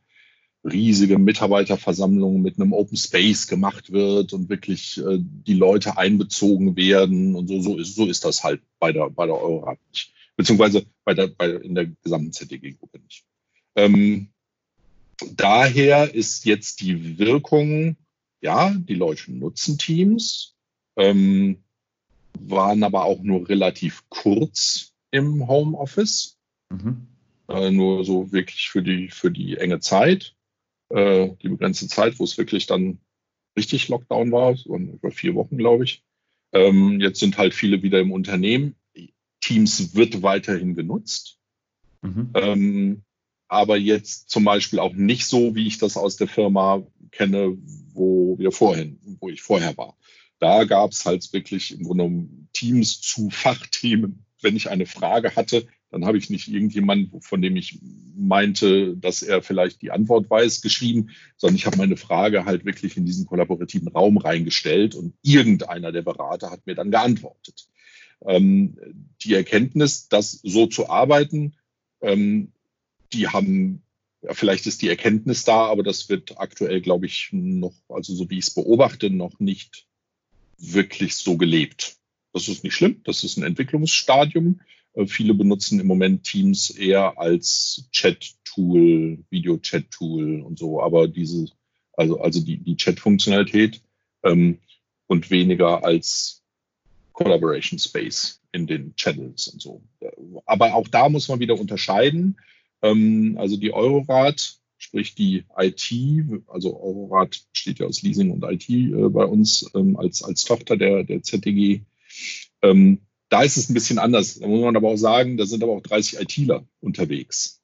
riesige Mitarbeiterversammlung mit einem Open Space gemacht wird und wirklich äh, die Leute einbezogen werden und so, so ist, so ist das halt bei der, bei der Eurorat nicht. Beziehungsweise bei der, bei, in der gesamten ZDG-Gruppe nicht. Ähm, daher ist jetzt die Wirkung, ja, die Leute nutzen Teams, ähm, waren aber auch nur relativ kurz im Homeoffice. Mhm. Äh, nur so wirklich für die, für die enge Zeit. äh, die begrenzte Zeit, wo es wirklich dann richtig Lockdown war, so über vier Wochen, glaube ich. Ähm, jetzt sind halt viele wieder im Unternehmen. Teams wird weiterhin genutzt. Mhm. Ähm, aber jetzt zum Beispiel auch nicht so, wie ich das aus der Firma kenne, wo wir vorhin, wo ich vorher war. Da gab es halt wirklich im Grunde genommen Teams zu Fachthemen. Wenn ich eine Frage hatte, dann habe ich nicht irgendjemanden, von dem ich meinte, dass er vielleicht die Antwort weiß, geschrieben, sondern ich habe meine Frage halt wirklich in diesen kollaborativen Raum reingestellt und irgendeiner der Berater hat mir dann geantwortet. Ähm, die Erkenntnis, das so zu arbeiten, ähm, die haben, ja, vielleicht ist die Erkenntnis da, aber das wird aktuell, glaube ich, noch, also so wie ich es beobachte, noch nicht wirklich so gelebt. Das ist nicht schlimm, das ist ein Entwicklungsstadium. Äh, viele benutzen im Moment Teams eher als Chat-Tool, Video-Chat-Tool und so, aber diese, also, also die, die Chat-Funktionalität ähm, und weniger als Collaboration Space in den Channels und so. Aber auch da muss man wieder unterscheiden. Ähm, also die Eurorat, sprich die IT, also Eurorat steht ja aus Leasing und IT äh, bei uns ähm, als, als Tochter der, der ZDG. Ähm, da ist es ein bisschen anders. Da muss man aber auch sagen, da sind aber auch 30 ITler unterwegs.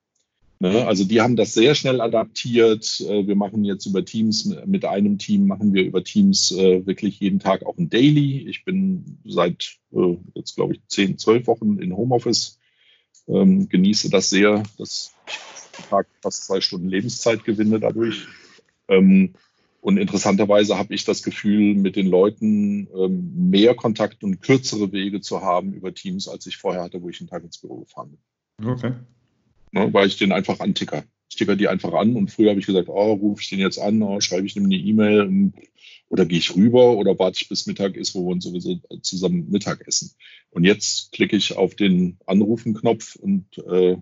Ne? Also die haben das sehr schnell adaptiert. Äh, wir machen jetzt über Teams, mit einem Team machen wir über Teams äh, wirklich jeden Tag auch ein Daily. Ich bin seit äh, jetzt, glaube ich, 10, 12 Wochen in Homeoffice, ähm, genieße das sehr, dass ich Tag fast zwei Stunden Lebenszeit gewinne dadurch. Ähm, und interessanterweise habe ich das Gefühl, mit den Leuten ähm, mehr Kontakt und kürzere Wege zu haben über Teams, als ich vorher hatte, wo ich einen Tag ins Büro gefahren bin. Okay. Ne, weil ich den einfach anticker. Ich ticker die einfach an und früher habe ich gesagt, oh, rufe ich den jetzt an, oh, schreibe ich ihm eine E-Mail oder gehe ich rüber oder warte ich bis Mittag ist, wo wir uns sowieso zusammen Mittag essen. Und jetzt klicke ich auf den Anrufen-Knopf und äh,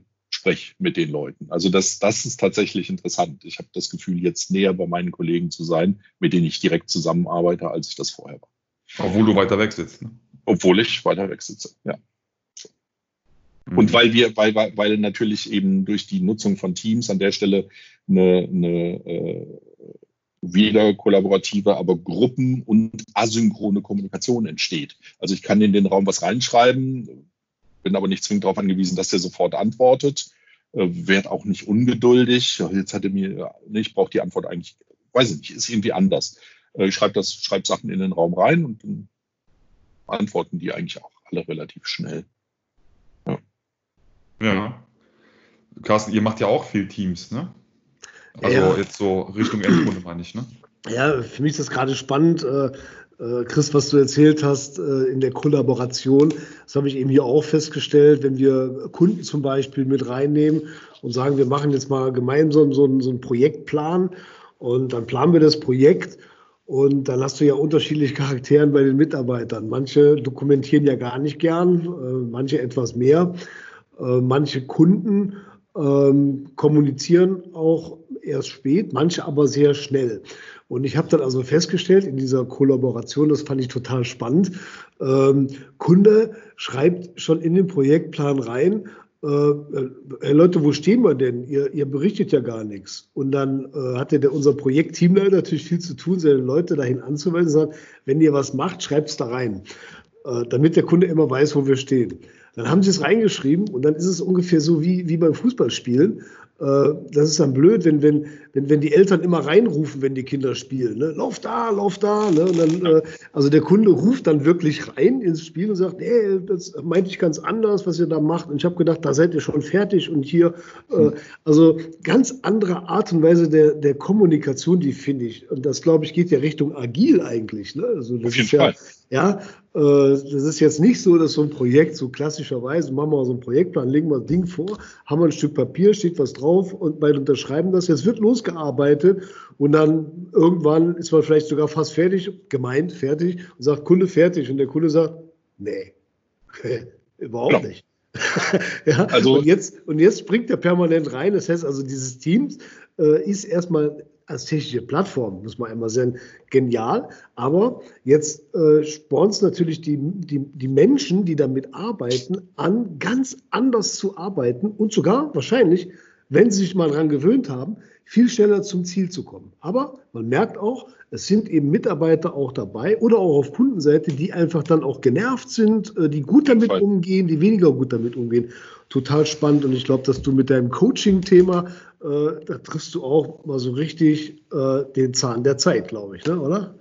spreche mit den Leuten. Also das, das ist tatsächlich interessant. Ich habe das Gefühl, jetzt näher bei meinen Kollegen zu sein, mit denen ich direkt zusammenarbeite, als ich das vorher war. Obwohl du weiter weg sitzt. Ne? Obwohl ich weiter weg sitze, ja. Mhm. Und weil wir, weil, weil natürlich eben durch die Nutzung von Teams an der Stelle eine, eine äh, wieder kollaborative, aber Gruppen- und asynchrone Kommunikation entsteht. Also ich kann in den Raum was reinschreiben, bin aber nicht zwingend darauf angewiesen, dass der sofort antwortet. Äh, werd auch nicht ungeduldig. Jetzt hat er mir, nee, ich brauche die Antwort eigentlich, weiß ich nicht, ist irgendwie anders. Äh, ich schreibe das, schreibe Sachen in den Raum rein und dann antworten die eigentlich auch alle relativ schnell. Ja. ja. Carsten, ihr macht ja auch viel Teams, ne? Also ja. jetzt so Richtung Endrunde meine ich, ne? Ja, für mich ist das gerade spannend. Äh, Chris, was du erzählt hast äh, in der Kollaboration, das habe ich eben hier auch festgestellt, wenn wir Kunden zum Beispiel mit reinnehmen und sagen, wir machen jetzt mal gemeinsam so einen, so einen Projektplan und dann planen wir das Projekt und dann hast du ja unterschiedliche Charakteren bei den Mitarbeitern. Manche dokumentieren ja gar nicht gern, äh, manche etwas mehr. Manche Kunden ähm, kommunizieren auch erst spät, manche aber sehr schnell. Und ich habe dann also festgestellt in dieser Kollaboration, das fand ich total spannend, ähm, Kunde schreibt schon in den Projektplan rein, äh, hey Leute, wo stehen wir denn? Ihr, ihr berichtet ja gar nichts. Und dann äh, hatte der, unser Projektteamleiter natürlich viel zu tun, seine Leute dahin anzuweisen und sagt, wenn ihr was macht, schreibt es da rein, äh, damit der Kunde immer weiß, wo wir stehen. Dann haben sie es reingeschrieben und dann ist es ungefähr so wie, wie beim Fußballspielen. Äh, das ist dann blöd, wenn, wenn, wenn, wenn die Eltern immer reinrufen, wenn die Kinder spielen. Ne? Lauf da, lauf da. Ne? Und dann, äh, also der Kunde ruft dann wirklich rein ins Spiel und sagt, hey, das meinte ich ganz anders, was ihr da macht. Und ich habe gedacht, da seid ihr schon fertig und hier. Äh, also ganz andere Art und Weise der, der Kommunikation, die finde ich. Und das, glaube ich, geht ja Richtung agil eigentlich. Ne? Also das Auf jeden ist Fall. Ja, äh, das ist jetzt nicht so, dass so ein Projekt so klassischerweise, machen wir so einen Projektplan, legen wir ein Ding vor, haben wir ein Stück Papier, steht was drauf und beide unterschreiben das. Jetzt wird losgearbeitet und dann irgendwann ist man vielleicht sogar fast fertig, gemeint fertig und sagt Kunde fertig und der Kunde sagt, nee, überhaupt ja. nicht. ja, also, und, jetzt, und jetzt springt er permanent rein. Das heißt also, dieses Team äh, ist erstmal als technische Plattform, muss man einmal sagen, genial. Aber jetzt äh, spornt es natürlich die, die, die Menschen, die damit arbeiten, an, ganz anders zu arbeiten und sogar wahrscheinlich wenn sie sich mal daran gewöhnt haben, viel schneller zum Ziel zu kommen. Aber man merkt auch, es sind eben Mitarbeiter auch dabei oder auch auf Kundenseite, die einfach dann auch genervt sind, äh, die gut damit umgehen, die weniger gut damit umgehen. Total spannend und ich glaube, dass du mit deinem Coaching-Thema, äh, da triffst du auch mal so richtig äh, den Zahn der Zeit, glaube ich, ne? oder?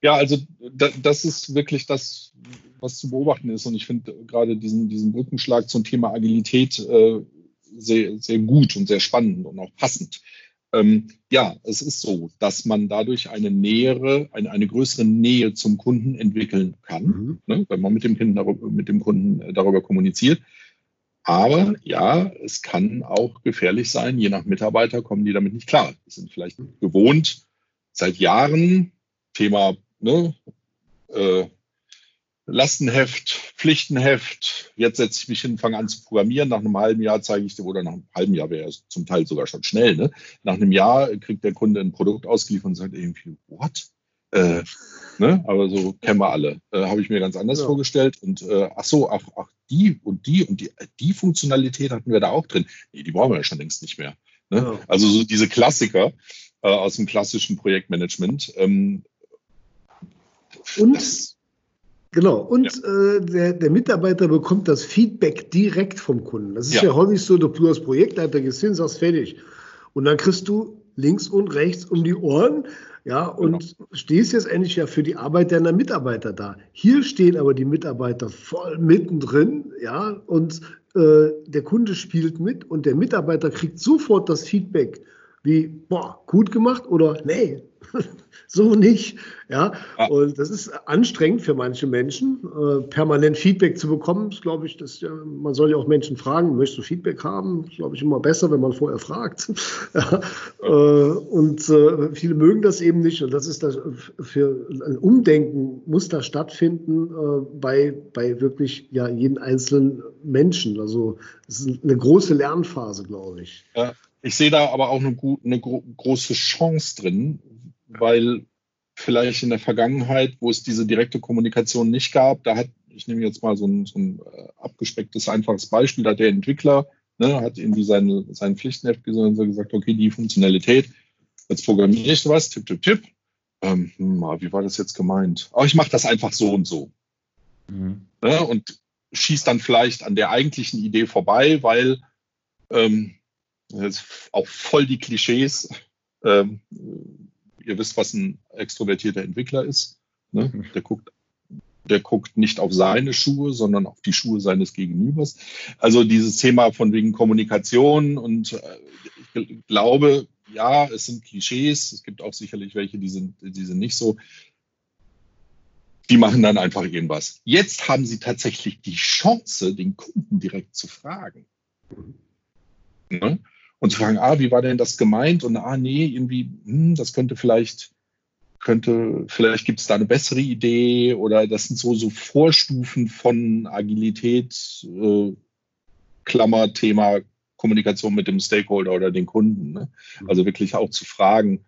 Ja, also das ist wirklich das, was zu beobachten ist. Und ich finde gerade diesen, diesen Brückenschlag zum Thema Agilität äh, sehr, sehr gut und sehr spannend und auch passend. Ähm, ja, es ist so, dass man dadurch eine nähere, eine, eine größere Nähe zum Kunden entwickeln kann, mhm. ne, wenn man mit dem, kind darüber, mit dem Kunden äh, darüber kommuniziert. Aber ja, es kann auch gefährlich sein, je nach Mitarbeiter kommen die damit nicht klar. Die sind vielleicht gewohnt, seit Jahren, Thema ne, äh, Lastenheft, Pflichtenheft. Jetzt setze ich mich hin, fange an zu programmieren. Nach einem halben Jahr zeige ich dir, oder nach einem halben Jahr wäre es zum Teil sogar schon schnell. Ne? Nach einem Jahr kriegt der Kunde ein Produkt ausgeliefert und sagt irgendwie, what? Äh, ne? Aber so kennen wir alle. Äh, Habe ich mir ganz anders ja. vorgestellt. Und äh, ach so, ach, ach, die und die und die, die Funktionalität hatten wir da auch drin. Nee, die brauchen wir ja schon längst nicht mehr. Ne? Ja. Also so diese Klassiker äh, aus dem klassischen Projektmanagement. Ähm, und das, Genau, und ja. äh, der, der, Mitarbeiter bekommt das Feedback direkt vom Kunden. Das ist ja, ja häufig so, du als Projektleiter gehst hin, sagst fertig. Und dann kriegst du links und rechts um die Ohren, ja, und genau. stehst jetzt endlich ja für die Arbeit deiner Mitarbeiter da. Hier stehen aber die Mitarbeiter voll mittendrin, ja, und äh, der Kunde spielt mit und der Mitarbeiter kriegt sofort das Feedback wie, boah, gut gemacht oder nee, so nicht. Ja? ja? und das ist anstrengend für manche Menschen, äh, permanent Feedback zu bekommen. Das glaube ich, das, ja, man soll ja auch Menschen fragen, möchtest du Feedback haben? Das glaube ich immer besser, wenn man vorher fragt. ja, äh, und äh, viele mögen das eben nicht. Und das ist das für ein Umdenken muss da stattfinden äh, bei, bei wirklich ja, jeden einzelnen Menschen. Also es ist eine große Lernphase, glaube ich. Ja. Ich sehe da aber auch eine, eine große Chance drin, weil vielleicht in der Vergangenheit, wo es diese direkte Kommunikation nicht gab, da hat, ich nehme jetzt mal so ein, so ein äh, abgespecktes, einfaches Beispiel, da hat der Entwickler, ne, hat irgendwie seine, sein Pflichtenheft gesehen und gesagt, okay, die Funktionalität, jetzt programmiere ich was, tipp, tipp, tipp. Ähm, hm, wie war das jetzt gemeint? Aber ich mache das einfach so und so. Mhm. Ne, und schießt dann vielleicht an der eigentlichen Idee vorbei, weil ähm, auch voll die Klischees. Ähm, ihr wisst, was ein extrovertierter Entwickler ist. Ne? Mhm. Der guckt der guckt nicht auf seine Schuhe, sondern auf die Schuhe seines Gegenübers. Also dieses Thema von wegen Kommunikation und äh, ich glaube, ja, es sind Klischees. Es gibt auch sicherlich welche, die sind, die sind nicht so. Die machen dann einfach irgendwas. Jetzt haben sie tatsächlich die Chance, den Kunden direkt zu fragen. Ne? Und zu fragen, ah, wie war denn das gemeint? Und ah, nee, irgendwie, hm, das könnte vielleicht, könnte, vielleicht gibt es da eine bessere Idee oder das sind so, so Vorstufen von Agilität, äh, Klammer, Thema Kommunikation mit dem Stakeholder oder den Kunden. Ne? Also wirklich auch zu fragen,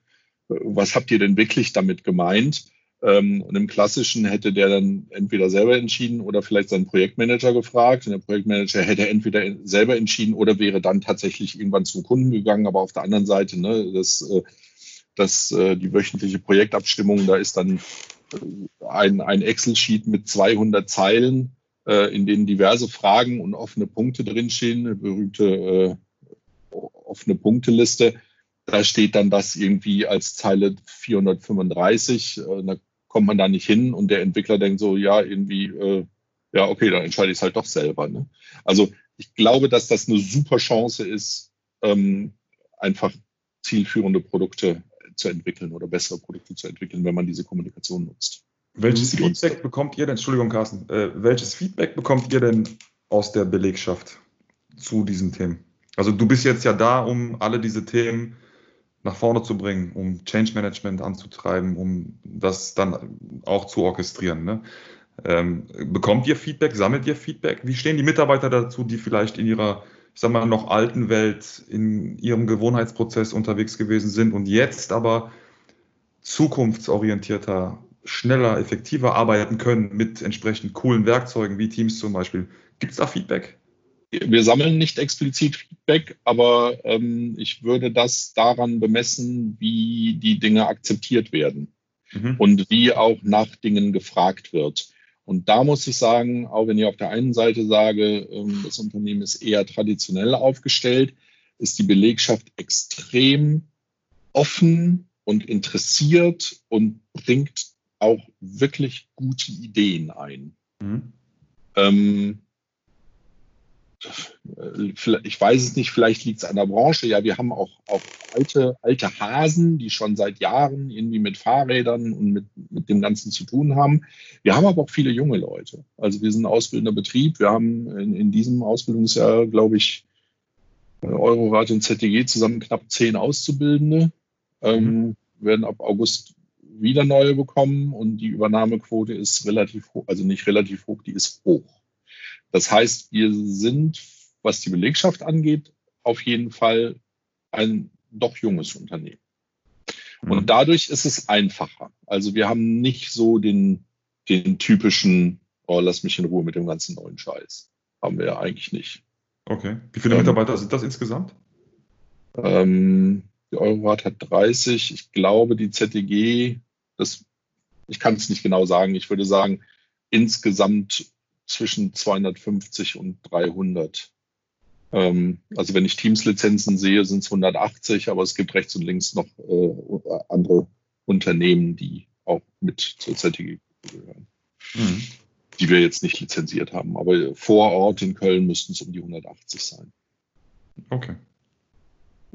äh, was habt ihr denn wirklich damit gemeint? Ähm, und im Klassischen hätte der dann entweder selber entschieden oder vielleicht seinen Projektmanager gefragt. Und der Projektmanager hätte entweder selber entschieden oder wäre dann tatsächlich irgendwann zum Kunden gegangen. Aber auf der anderen Seite, ne, das, äh, das, äh, die wöchentliche Projektabstimmung, da ist dann äh, ein, ein Excel-Sheet mit 200 Zeilen, in denen diverse Fragen und offene Punkte drinstehen, eine berühmte offene Punkteliste da steht dann das irgendwie als Zeile 435. Da kommt man da nicht hin und der Entwickler denkt so, ja, irgendwie, äh, ja, okay, dann entscheide ich es halt doch selber. Ne? Also ich glaube, dass das eine super Chance ist, ähm, einfach zielführende Produkte zu entwickeln oder bessere Produkte zu entwickeln, wenn man diese Kommunikation nutzt. Welches Feedback bekommt ihr denn, Entschuldigung, Carsten, äh, welches Feedback bekommt ihr denn aus der Belegschaft zu diesen Themen? Also du bist jetzt ja da, um alle diese Themen nach vorne zu bringen, um Change Management anzutreiben, um das dann auch zu orchestrieren. Ne? Ähm, bekommt ihr Feedback? Sammelt ihr Feedback? Wie stehen die Mitarbeiter dazu, die vielleicht in ihrer, ich sag mal, noch alten Welt, in ihrem Gewohnheitsprozess unterwegs gewesen sind und jetzt aber zukunftsorientierter, schneller, effektiver arbeiten können mit entsprechend coolen Werkzeugen wie Teams zum Beispiel? Gibt es da Feedback? Wir sammeln nicht explizit Feedback, aber ähm, ich würde das daran bemessen, wie die Dinge akzeptiert werden mhm. und wie auch nach Dingen gefragt wird. Und da muss ich sagen, auch wenn ich auf der einen Seite sage, ähm, das Unternehmen ist eher traditionell aufgestellt, ist die Belegschaft extrem offen und interessiert und bringt auch wirklich gute Ideen ein. Mhm. Ähm, ich weiß es nicht, vielleicht liegt es an der Branche. Ja, wir haben auch, auch alte, alte Hasen, die schon seit Jahren irgendwie mit Fahrrädern und mit, mit dem Ganzen zu tun haben. Wir haben aber auch viele junge Leute. Also wir sind ein ausbildender Betrieb. Wir haben in, in diesem Ausbildungsjahr, glaube ich, Eurorat und ZDG zusammen knapp zehn Auszubildende. Ähm, mhm. werden ab August wieder neue bekommen und die Übernahmequote ist relativ hoch, also nicht relativ hoch, die ist hoch. Das heißt, wir sind, was die Belegschaft angeht, auf jeden Fall ein doch junges Unternehmen. Mhm. Und dadurch ist es einfacher. Also wir haben nicht so den, den typischen, oh, lass mich in Ruhe mit dem ganzen neuen Scheiß. Haben wir ja eigentlich nicht. Okay. Wie viele ähm, Mitarbeiter sind das insgesamt? Ähm, die Eurorat hat 30. Ich glaube, die ZDG, das, ich kann es nicht genau sagen. Ich würde sagen, insgesamt zwischen 250 und 300. Ähm, also wenn ich Teams-Lizenzen sehe, sind es 180, aber es gibt rechts und links noch äh, andere Unternehmen, die auch mit zur ZTG gehören. Mhm. Die wir jetzt nicht lizenziert haben. Aber vor Ort in Köln müssten es um die 180 sein. Okay.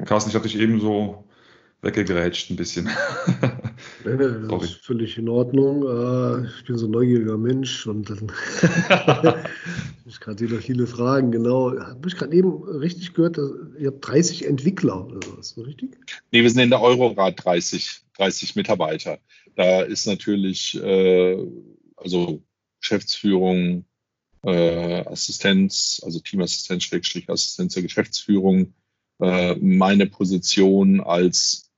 Carsten, ich hatte dich eben so weggegrätscht ein bisschen. nee, nee, das Sorry. ist völlig in Ordnung. Äh, ich bin so ein neugieriger Mensch und dann habe ich gerade wieder viele Fragen. Genau. Habe ich gerade eben richtig gehört, ihr habt 30 Entwickler oder was, so richtig? Nee, wir sind in der Eurorat 30, 30 Mitarbeiter. Da ist natürlich äh, also Geschäftsführung, äh, Assistenz, also Teamassistenz, Schrägstrich Assistenz der Geschäftsführung, meine Position als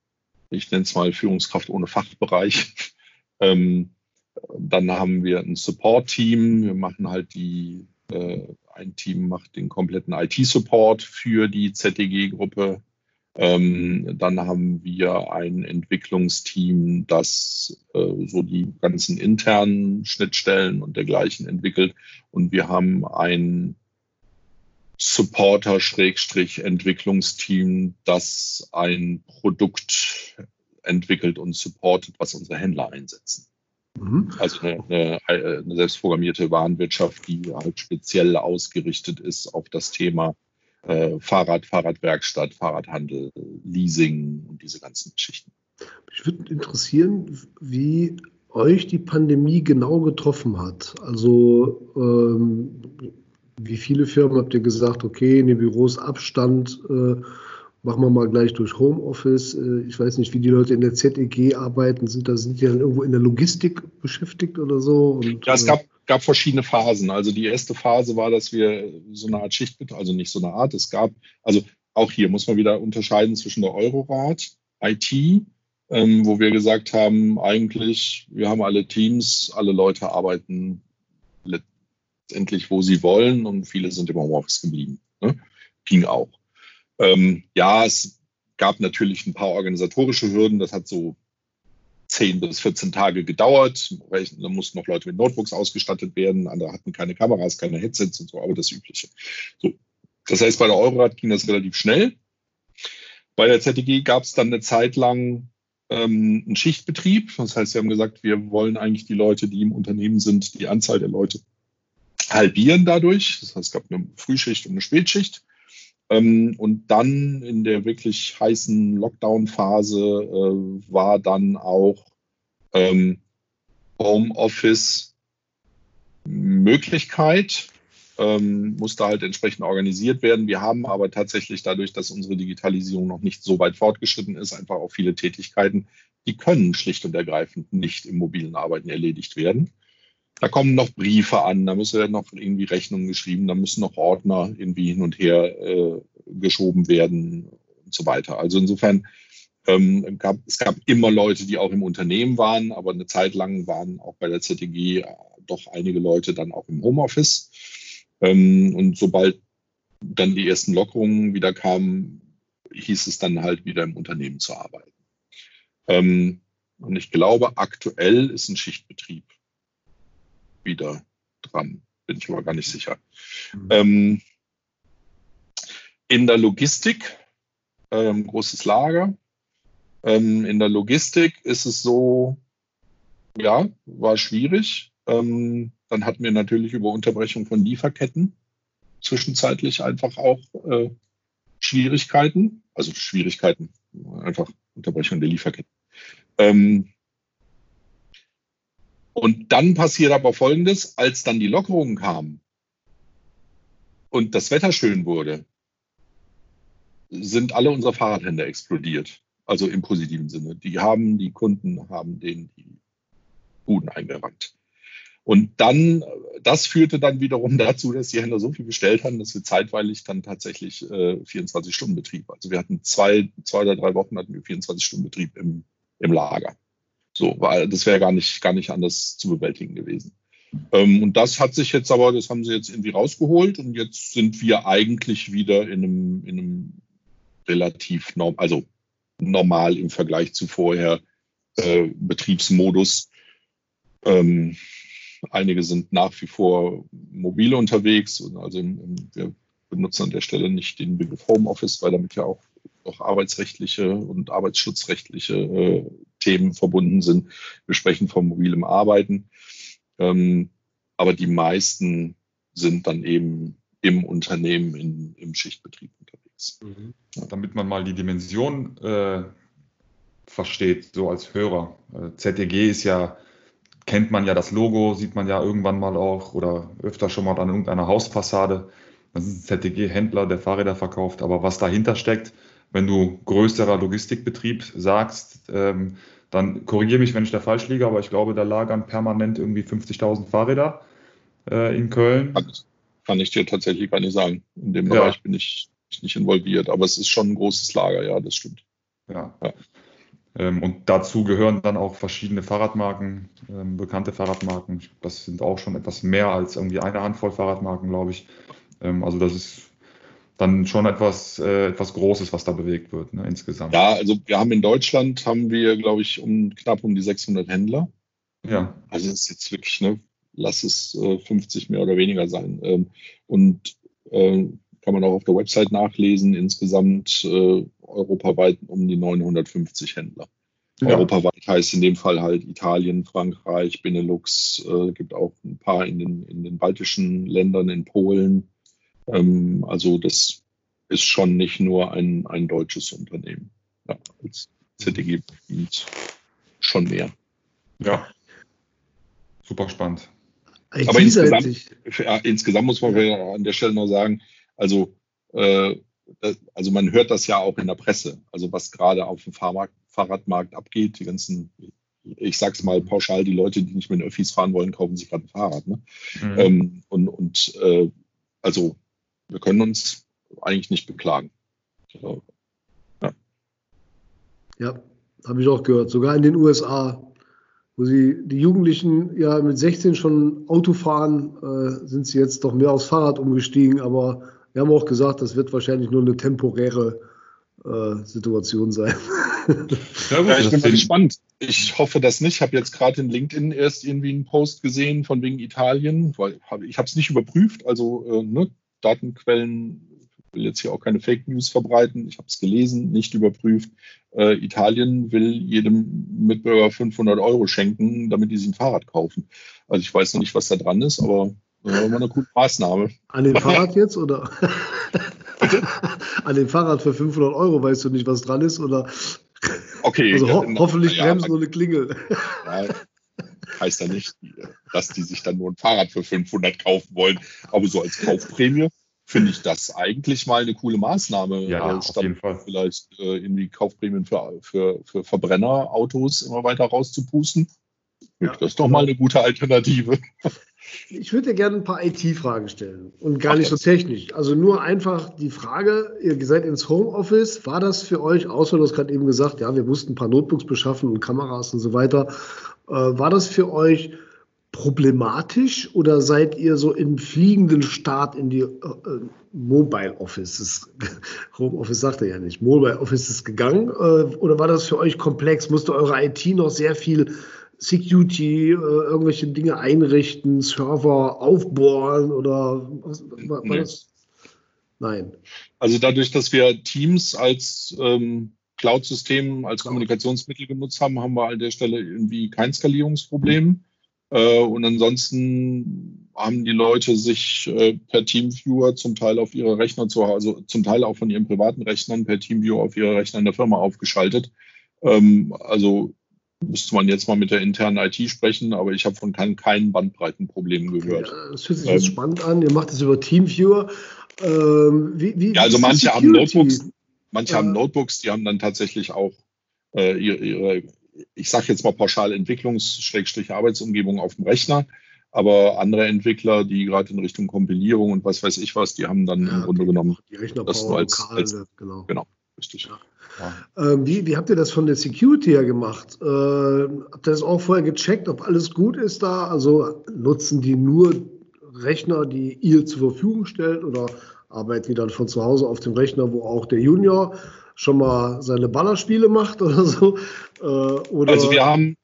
ich nenne es mal Führungskraft ohne Fachbereich. Ähm, dann haben wir ein Support-Team. Wir machen halt die, äh, ein Team macht den kompletten IT-Support für die ZDG-Gruppe. Ähm, dann haben wir ein Entwicklungsteam, das äh, so die ganzen internen Schnittstellen und dergleichen entwickelt. Und wir haben ein Supporter-Entwicklungsteam, das ein Produkt entwickelt und supportet, was unsere Händler einsetzen. Mhm. Also eine, eine, eine, selbstprogrammierte Warenwirtschaft, die halt speziell ausgerichtet ist auf das Thema äh, Fahrrad, Fahrradwerkstatt, Fahrradhandel, Leasing und diese ganzen Geschichten. Mich würde interessieren, wie euch die Pandemie genau getroffen hat. Also ähm, wie viele Firmen habt ihr gesagt, okay, in den Büros Abstand, äh, machen wir mal gleich durch Homeoffice. Äh, ich weiß nicht, wie die Leute in der ZEG arbeiten. Sind da sind die dann irgendwo in der Logistik beschäftigt oder so? Und, ja, es gab, gab verschiedene Phasen. Also die erste Phase war, dass wir so eine Art Schicht, also nicht so eine Art, es gab, also auch hier muss man wieder unterscheiden zwischen der Eurorat, IT, ähm, wo wir gesagt haben, eigentlich, wir haben alle Teams, alle Leute arbeiten letztendlich, wo sie wollen und viele sind im Homeoffice geblieben. Ne? Ging auch. Ähm, ja, es gab natürlich ein paar organisatorische Hürden. Das hat so 10 bis 14 Tage gedauert. Da mussten noch Leute mit Notebooks ausgestattet werden. Andere hatten keine Kameras, keine Headsets und so, aber das Übliche. So. Das heißt, bei der Eurorat ging das relativ schnell. Bei der ZDG gab es dann eine Zeit lang ähm, einen Schichtbetrieb. Das heißt, sie haben gesagt, wir wollen eigentlich die Leute, die im Unternehmen sind, die Anzahl der Leute halbieren dadurch. Das heißt, es gab eine Frühschicht und eine Spätschicht. Ähm, und dann in der wirklich heißen Lockdown-Phase äh, war dann auch ähm, Homeoffice Möglichkeit, ähm, musste halt entsprechend organisiert werden. Wir haben aber tatsächlich dadurch, dass unsere Digitalisierung noch nicht so weit fortgeschritten ist, einfach auch viele Tätigkeiten, die können schlicht und ergreifend nicht im mobilen Arbeiten erledigt werden. Da kommen noch Briefe an, da müssen noch irgendwie Rechnungen geschrieben, da müssen noch Ordner irgendwie hin und her äh, geschoben werden und so weiter. Also insofern ähm, gab es gab immer Leute, die auch im Unternehmen waren, aber eine Zeit lang waren auch bei der ZTG doch einige Leute dann auch im Homeoffice. Ähm, und sobald dann die ersten Lockerungen wieder kamen, hieß es dann halt wieder im Unternehmen zu arbeiten. Ähm, und ich glaube, aktuell ist ein Schichtbetrieb wieder dran. Bin ich aber gar nicht sicher. Mhm. Ähm, in der Logistik, ähm, großes Lager. Ähm, in der Logistik ist es so, ja, war schwierig. Ähm, dann hatten wir natürlich über Unterbrechung von Lieferketten zwischenzeitlich einfach auch äh, Schwierigkeiten, also Schwierigkeiten, einfach Unterbrechung der Lieferketten. Ähm, und dann passiert aber Folgendes, als dann die Lockerungen kamen und das Wetter schön wurde, sind alle unsere Fahrradhändler explodiert. Also im positiven Sinne. Die haben, die Kunden haben denen die Buden eingerannt. Und dann, das führte dann wiederum dazu, dass die Händler so viel bestellt haben, dass wir zeitweilig dann tatsächlich äh, 24-Stunden-Betrieb. Also wir hatten zwei, zwei oder drei Wochen hatten wir 24-Stunden-Betrieb im, im Lager. So, weil das wäre gar nicht, gar nicht anders zu bewältigen gewesen. Ähm, und das hat sich jetzt aber, das haben sie jetzt irgendwie rausgeholt und jetzt sind wir eigentlich wieder in einem, in einem relativ norm, also normal im Vergleich zu vorher äh, Betriebsmodus. Ähm, einige sind nach wie vor mobil unterwegs. Also wir benutzen an der Stelle nicht den Begriff Homeoffice, weil damit ja auch, auch arbeitsrechtliche und arbeitsschutzrechtliche äh, Themen verbunden sind. Wir sprechen von mobilem Arbeiten. Ähm, aber die meisten sind dann eben im Unternehmen in, im Schichtbetrieb unterwegs. Mhm. Damit man mal die Dimension äh, versteht, so als Hörer. Äh, ZDG ist ja, kennt man ja das Logo, sieht man ja irgendwann mal auch oder öfter schon mal an irgendeiner Hausfassade. Das ist ein ZDG-Händler, der Fahrräder verkauft. Aber was dahinter steckt, wenn du größerer Logistikbetrieb sagst, ähm, dann korrigiere mich, wenn ich da falsch liege, aber ich glaube, da lagern permanent irgendwie 50.000 Fahrräder äh, in Köln. Kann, kann, ich dir tatsächlich gar nicht sagen. In dem Bereich ja. bin ich nicht involviert, aber es ist schon ein großes Lager, ja, das stimmt. Ja. ja. Ähm, und dazu gehören dann auch verschiedene Fahrradmarken, ähm, bekannte Fahrradmarken. Das sind auch schon etwas mehr als irgendwie eine Handvoll Fahrradmarken, glaube ich. Ähm, also das ist dann schon etwas, äh, etwas Großes, was da bewegt wird, ne, insgesamt. Ja, also wir haben in Deutschland, haben wir, glaube ich, um, knapp um die 600 Händler. Ja. Also das ist jetzt wirklich, ne, lass es äh, 50 mehr oder weniger sein. Ähm, und äh, kann man auch auf der Website nachlesen, insgesamt äh, europaweit um die 950 Händler. Ja. Europaweit heißt in dem Fall halt Italien, Frankreich, Benelux, äh, gibt auch ein paar in den, in den baltischen Ländern, in Polen, ähm, also das ist schon nicht nur ein, ein deutsches Unternehmen. Ja, als ZDG schon mehr. Ja, super spannend. Aber insgesamt, ja, insgesamt, muss man an der Stelle noch sagen, also, äh, also man hört das ja auch in der Presse, also was gerade auf dem Fahrmarkt, Fahrradmarkt abgeht, die ganzen, ich sag's mal pauschal, die Leute, die nicht mit den Öffis fahren wollen, kaufen sich gerade ein Fahrrad. Ne? Mhm. Ähm, und und äh, also wir können uns eigentlich nicht beklagen. Ja, ja habe ich auch gehört. Sogar in den USA, wo sie die Jugendlichen ja mit 16 schon Auto fahren, äh, sind sie jetzt doch mehr aufs Fahrrad umgestiegen. Aber wir haben auch gesagt, das wird wahrscheinlich nur eine temporäre äh, Situation sein. Ja, gut, ich bin mal gespannt. Ich hoffe das nicht. Ich habe jetzt gerade in LinkedIn erst irgendwie einen Post gesehen von wegen Italien, weil ich habe es nicht überprüft. Also äh, ne, Datenquellen, ich will jetzt hier auch keine Fake News verbreiten, ich habe es gelesen, nicht überprüft. Äh, Italien will jedem Mitbürger 500 Euro schenken, damit die sich ein Fahrrad kaufen. Also ich weiß noch nicht, was da dran ist, aber das war immer eine gute Maßnahme. An dem Fahrrad jetzt oder? An dem Fahrrad für 500 Euro weißt du nicht, was dran ist oder? Okay. Also ho hoffentlich ja, bremst nur eine Klingel. Ja, heißt ja nicht, dass die sich dann nur ein Fahrrad für 500 kaufen wollen. Aber so als Kaufprämie finde ich das eigentlich mal eine coole Maßnahme. Ja, auf jeden Fall. Vielleicht äh, irgendwie Kaufprämien für, für, für Verbrennerautos immer weiter rauszupusten. Ja, das ist doch mal eine gute Alternative. Ich würde dir gerne ein paar IT-Fragen stellen und gar Ach, nicht so technisch. Also nur einfach die Frage, ihr seid ins Homeoffice, war das für euch, außer du hast gerade eben gesagt, ja, wir mussten ein paar Notebooks beschaffen und Kameras und so weiter, äh, war das für euch problematisch oder seid ihr so im fliegenden Start in die äh, äh Mobile Offices, Home Office sagt er ja nicht, Mobile Offices gegangen? Äh, oder war das für euch komplex? Musste eure IT noch sehr viel Security, äh, irgendwelche Dinge einrichten, Server aufbohren oder was, war, war das? Nein. Also dadurch, dass wir Teams als ähm, Cloud-System, als Kommunikationsmittel genutzt haben, haben wir an der Stelle irgendwie kein Skalierungsproblem. Äh, und ansonsten haben die Leute sich äh, per Teamviewer zum Teil auf ihre Rechner zu Hause, also zum Teil auch von ihren privaten Rechnern per Teamviewer auf ihre Rechner in der Firma aufgeschaltet. Ähm, also müsste man jetzt mal mit der internen IT sprechen, aber ich habe von kein, keinen Bandbreitenproblemen gehört. Ja, das hört sich jetzt ähm, spannend an. Ihr macht das über Teamviewer. Ähm, wie, wie, ja, also manche haben Notebooks, manche ja. haben Notebooks, die haben dann tatsächlich auch äh, ihre, ihre ich sage jetzt mal pauschal Entwicklungs-Arbeitsumgebung auf dem Rechner. Aber andere Entwickler, die gerade in Richtung Kompilierung und was weiß ich was, die haben dann ja, im Grunde genommen die Rechner das nur als, lokal, als genau. genau, richtig. Ja. Ja. Ähm, wie, wie habt ihr das von der Security her gemacht? Äh, habt ihr das auch vorher gecheckt, ob alles gut ist da? Also nutzen die nur Rechner, die ihr zur Verfügung stellt oder arbeiten die dann von zu Hause auf dem Rechner, wo auch der Junior schon mal seine Ballerspiele macht oder so? Äh, oder also wir haben,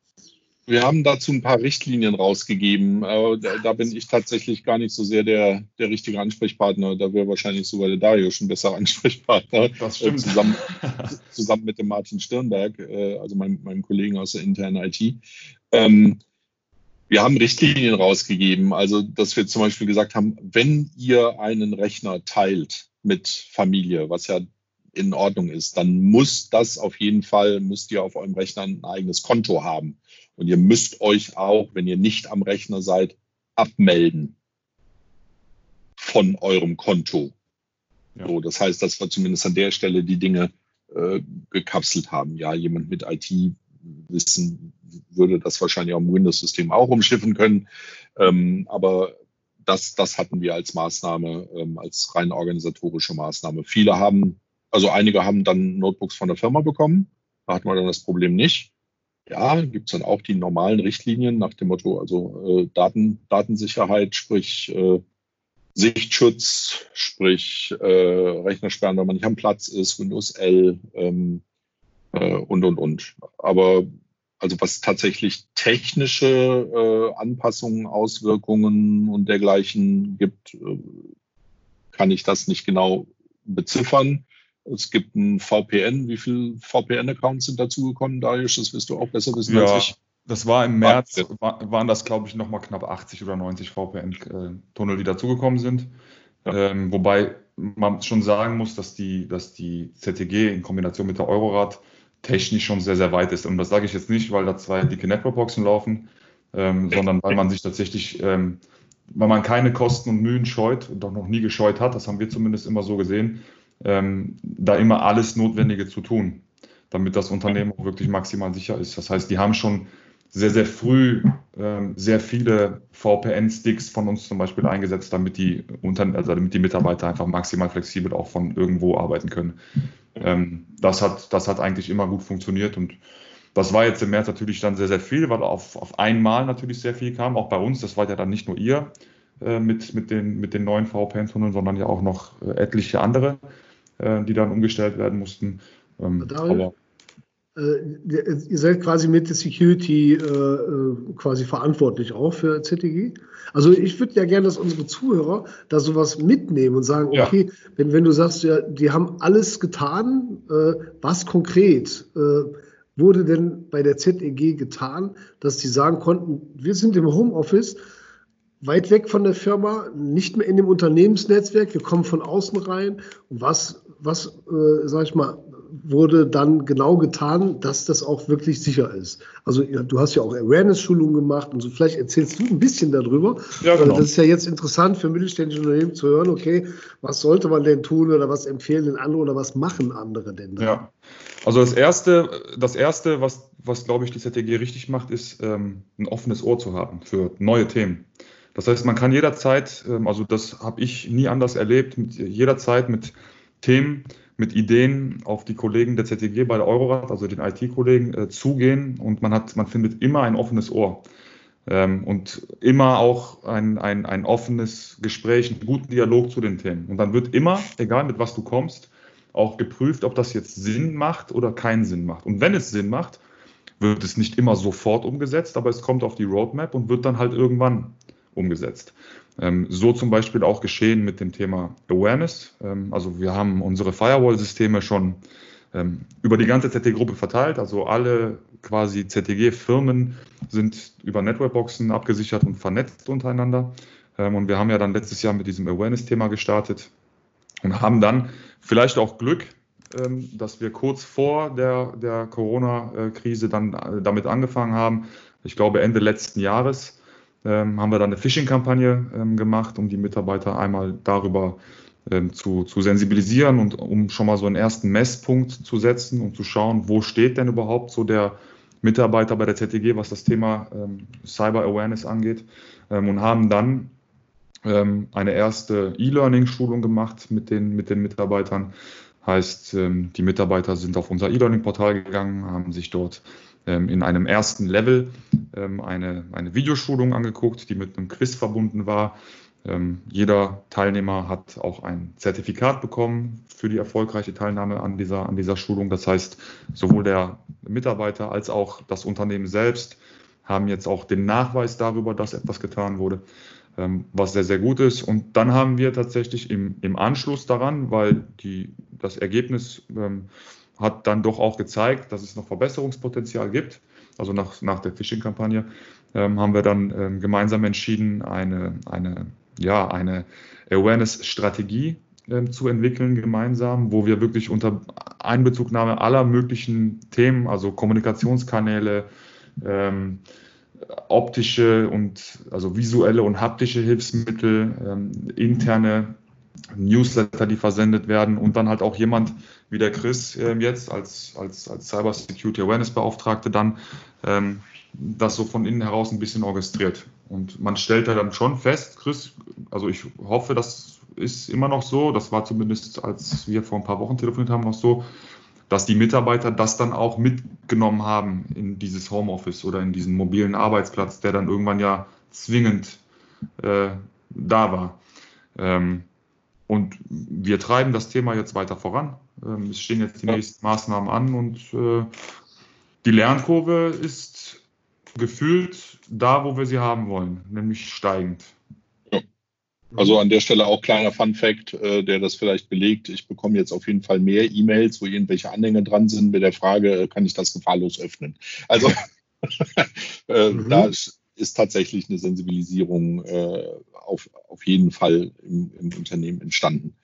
wir haben dazu ein paar Richtlinien rausgegeben. Äh, da, da, bin ich tatsächlich gar nicht so sehr der, der richtige Ansprechpartner. Da wäre wahrscheinlich sogar der Dario schon besser Ansprechpartner. Das stimmt. Äh, zusammen, zusammen mit dem Martin Stirnberg, äh, also meinem, meinem Kollegen aus der internen IT. Ähm, wir haben Richtlinien rausgegeben, also dass wir zum Beispiel gesagt haben, wenn ihr einen Rechner teilt mit Familie, was ja in Ordnung ist, dann muss das auf jeden Fall, müsst ihr auf eurem Rechner ein eigenes Konto haben. Und ihr müsst euch auch, wenn ihr nicht am Rechner seid, abmelden von eurem Konto. Ja. So, das heißt, dass wir zumindest an der Stelle die Dinge äh, gekapselt haben. Ja, jemand mit IT-Wissen würde das wahrscheinlich auch im Windows-System auch umschiffen können. Ähm, aber das, das hatten wir als Maßnahme, ähm, als rein organisatorische Maßnahme. Viele haben also einige haben dann Notebooks von der Firma bekommen. Da hatten wir dann das Problem nicht. Ja, gibt es dann auch die normalen Richtlinien nach dem Motto, also äh, Daten, Datensicherheit, sprich äh, Sichtschutz, sprich äh, Rechnersperren, wenn man nicht am Platz ist, Windows L ähm, äh, und, und, und. Aber also was tatsächlich technische äh, Anpassungen, Auswirkungen und dergleichen gibt, äh, kann ich das nicht genau beziffern. Es gibt ein VPN. Wie viele VPN-Accounts sind dazugekommen, Darius? Das wirst du auch besser wissen ja, als ich. Das war im März, war, waren das, glaube ich, nochmal knapp 80 oder 90 VPN-Tunnel, die dazugekommen sind. Ja. Ähm, wobei man schon sagen muss, dass die, dass die ZTG in Kombination mit der Eurorad technisch schon sehr, sehr weit ist. Und das sage ich jetzt nicht, weil da zwei dicke Networkboxen laufen, ähm, sondern weil man sich tatsächlich, ähm, weil man keine Kosten und Mühen scheut und auch noch nie gescheut hat, das haben wir zumindest immer so gesehen, ähm, da immer alles Notwendige zu tun, damit das Unternehmen auch wirklich maximal sicher ist. Das heißt, die haben schon sehr, sehr früh ähm, sehr viele VPN-Sticks von uns zum Beispiel eingesetzt, damit die, Unter also damit die Mitarbeiter einfach maximal flexibel auch von irgendwo arbeiten können. Ähm, das, hat, das hat eigentlich immer gut funktioniert und das war jetzt im März natürlich dann sehr, sehr viel, weil auf, auf einmal natürlich sehr viel kam, auch bei uns. Das war ja dann nicht nur ihr äh, mit, mit, den, mit den neuen VPN-Tunneln, sondern ja auch noch äh, etliche andere äh, die dann umgestellt werden mussten. Ähm, aber äh, ihr seid quasi mit der Security äh, äh quasi verantwortlich auch für ZTG. Also ich würde ja gerne, dass unsere Zuhörer da sowas mitnehmen und sagen, okay, ja. wenn, wenn du sagst, ja, die haben alles getan, äh, was konkret äh, wurde denn bei der ZEG getan, dass die sagen konnten, wir sind im Homeoffice, weit weg von der Firma, nicht mehr in dem Unternehmensnetzwerk, wir kommen von außen rein. Was was, äh, sag ich mal, wurde dann genau getan, dass das auch wirklich sicher ist? Also ja, du hast ja auch Awareness-Schulungen gemacht und so. Vielleicht erzählst du ein bisschen darüber. Ja, genau. Das ist ja jetzt interessant für mittelständische Unternehmen zu hören, okay, was sollte man denn tun oder was empfehlen denn andere oder was machen andere denn da? Ja, also das Erste, das Erste was, was glaube ich die ZTG richtig macht, ist ähm, ein offenes Ohr zu haben für neue Themen. Das heißt, man kann jederzeit, ähm, also das habe ich nie anders erlebt, mit, jederzeit mit Themen, mit Ideen auf die Kollegen der ZTG bei der Eurorad, also den IT-Kollegen, äh, zugehen und man hat, man findet immer ein offenes Ohr. Ähm, und immer auch ein, ein, ein offenes Gespräch, einen guten Dialog zu den Themen. Und dann wird immer, egal mit was du kommst, auch geprüft, ob das jetzt Sinn macht oder keinen Sinn macht. Und wenn es Sinn macht, wird es nicht immer sofort umgesetzt, aber es kommt auf die Roadmap und wird dann halt irgendwann umgesetzt. Ähm, so zum Beispiel auch geschehen mit dem Thema Awareness. Ähm, also wir haben unsere Firewall-Systeme schon ähm, über die ganze ZTG-Gruppe verteilt. Also alle quasi ZTG-Firmen sind über Networkboxen abgesichert und vernetzt untereinander. Und wir haben ja dann letztes Jahr mit diesem Awareness-Thema gestartet und haben dann vielleicht auch Glück, dass wir kurz vor der, der Corona-Krise dann äh, damit angefangen haben. Ich glaube Ende letzten Jahres ähm, haben wir dann eine Phishing-Kampagne ähm, gemacht, um die Mitarbeiter einmal darüber ähm, zu, zu sensibilisieren und um schon mal so einen ersten Messpunkt zu setzen, um zu schauen, wo steht denn überhaupt so der Mitarbeiter bei der ZTG, was das Thema ähm, Cyber Awareness angeht, ähm, und haben dann ähm, eine erste E-Learning-Schulung gemacht mit den, mit den Mitarbeitern. Heißt, die Mitarbeiter sind auf unser E-Learning-Portal gegangen, haben sich dort in einem ersten Level eine, eine Videoschulung angeguckt, die mit einem Quiz verbunden war ähm, jeder Teilnehmer hat auch ein Zertifikat bekommen für die erfolgreiche Teilnahme an dieser, an dieser Schulung. Das heißt, sowohl der Mitarbeiter als auch das Unternehmen selbst haben jetzt auch den Nachweis darüber, dass etwas getan wurde, ähm, was sehr, sehr gut ist. Und dann haben wir tatsächlich im, im Anschluss daran, weil die, das Ergebnis ähm, hat dann doch auch gezeigt, dass es noch Verbesserungspotenzial gibt. Also nach, nach der Phishing-Kampagne ähm, haben wir dann ähm, gemeinsam entschieden, eine, eine ja, eine Awareness-Strategie äh, zu entwickeln gemeinsam, wo wir wirklich unter Einbezugnahme aller möglichen Themen, also Kommunikationskanäle, ähm, optische und also visuelle und haptische Hilfsmittel, ähm, interne Newsletter, die versendet werden und dann halt auch jemand wie der Chris äh, jetzt als, als, als Cyber Security Awareness Beauftragte dann ähm, das so von innen heraus ein bisschen orchestriert. Und man stellt da dann schon fest, Chris, also ich hoffe, das ist immer noch so, das war zumindest, als wir vor ein paar Wochen telefoniert haben, noch so, dass die Mitarbeiter das dann auch mitgenommen haben in dieses Homeoffice oder in diesen mobilen Arbeitsplatz, der dann irgendwann ja zwingend äh, da war. Ähm, und wir treiben das Thema jetzt weiter voran. Ähm, es stehen jetzt die nächsten Maßnahmen an und äh, die Lernkurve ist gefühlt da, wo wir sie haben wollen, nämlich steigend. Ja. Also an der Stelle auch kleiner Fun Fact, äh, der das vielleicht belegt. Ich bekomme jetzt auf jeden Fall mehr E-Mails, wo irgendwelche Anhänge dran sind mit der Frage, äh, kann ich das gefahrlos öffnen? Also äh, mhm. da ist tatsächlich eine Sensibilisierung äh, auf, auf jeden Fall im, im Unternehmen entstanden.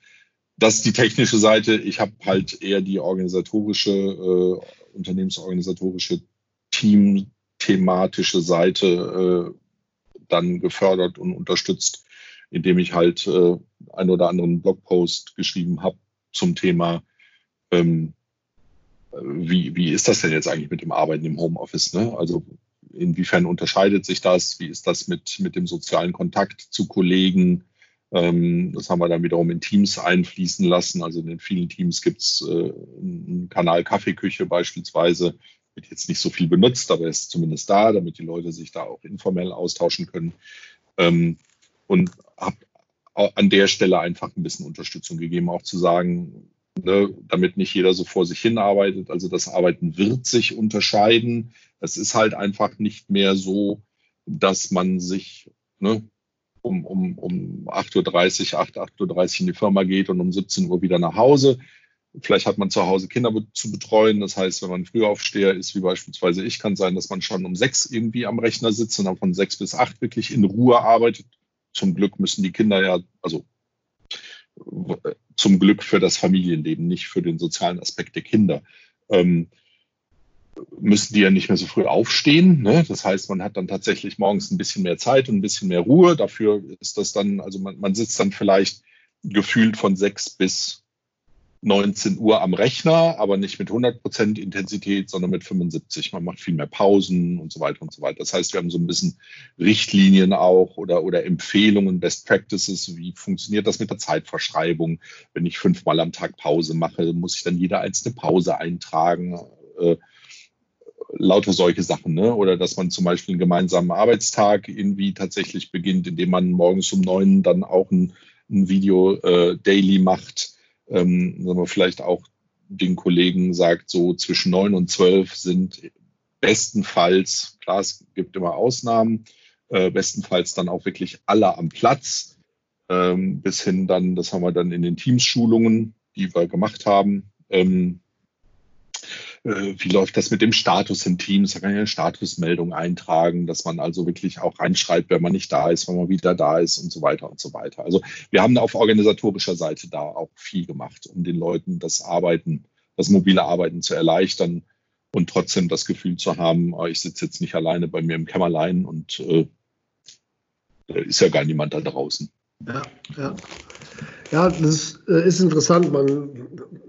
Das ist die technische Seite. Ich habe halt eher die organisatorische, äh, unternehmensorganisatorische Team, thematische Seite äh, dann gefördert und unterstützt, indem ich halt äh, einen oder anderen Blogpost geschrieben habe zum Thema, ähm, wie, wie ist das denn jetzt eigentlich mit dem Arbeiten im Homeoffice? Ne? Also inwiefern unterscheidet sich das? Wie ist das mit, mit dem sozialen Kontakt zu Kollegen? Ähm, das haben wir dann wiederum in Teams einfließen lassen. Also in den vielen Teams gibt es äh, einen Kanal Kaffeeküche beispielsweise, wird jetzt nicht so viel benutzt, aber ist zumindest da, damit die Leute sich da auch informell austauschen können. Ähm, und habe an der Stelle einfach ein bisschen Unterstützung gegeben, auch zu sagen, ne, damit nicht jeder so vor sich hin arbeitet. Also das Arbeiten wird sich unterscheiden. Es ist halt einfach nicht mehr so, dass man sich ne, um, um, um 8.30 Uhr, 8, 8.30 Uhr in die Firma geht und um 17 Uhr wieder nach Hause, Vielleicht hat man zu Hause Kinder zu betreuen. Das heißt, wenn man Frühaufsteher ist, wie beispielsweise ich, kann sein, dass man schon um sechs irgendwie am Rechner sitzt und dann von sechs bis acht wirklich in Ruhe arbeitet. Zum Glück müssen die Kinder ja, also zum Glück für das Familienleben, nicht für den sozialen Aspekt der Kinder, ähm, müssen die ja nicht mehr so früh aufstehen. Ne? Das heißt, man hat dann tatsächlich morgens ein bisschen mehr Zeit und ein bisschen mehr Ruhe. Dafür ist das dann, also man, man sitzt dann vielleicht gefühlt von sechs bis 19 Uhr am Rechner, aber nicht mit 100 Prozent Intensität, sondern mit 75. Man macht viel mehr Pausen und so weiter und so weiter. Das heißt, wir haben so ein bisschen Richtlinien auch oder, oder Empfehlungen, Best Practices. Wie funktioniert das mit der Zeitverschreibung? Wenn ich fünfmal am Tag Pause mache, muss ich dann jede einzelne Pause eintragen? Lauter solche Sachen, ne? Oder dass man zum Beispiel einen gemeinsamen Arbeitstag irgendwie tatsächlich beginnt, indem man morgens um neun dann auch ein, ein Video äh, daily macht. Ähm, wir vielleicht auch den Kollegen sagt, so zwischen neun und zwölf sind bestenfalls, klar, es gibt immer Ausnahmen, äh, bestenfalls dann auch wirklich alle am Platz, ähm, bis hin dann, das haben wir dann in den Teams-Schulungen, die wir gemacht haben, ähm, äh, wie läuft das mit dem Status in Teams? Da kann ich eine Statusmeldung eintragen, dass man also wirklich auch reinschreibt, wenn man nicht da ist, wenn man wieder da ist und so weiter und so weiter. Also wir haben auf organisatorischer Seite da auch viel gemacht, um den Leuten das Arbeiten, das mobile Arbeiten zu erleichtern und trotzdem das Gefühl zu haben, oh, ich sitze jetzt nicht alleine bei mir im Kämmerlein und äh, da ist ja gar niemand da draußen. Ja, ja. Ja, das äh, ist interessant. Man,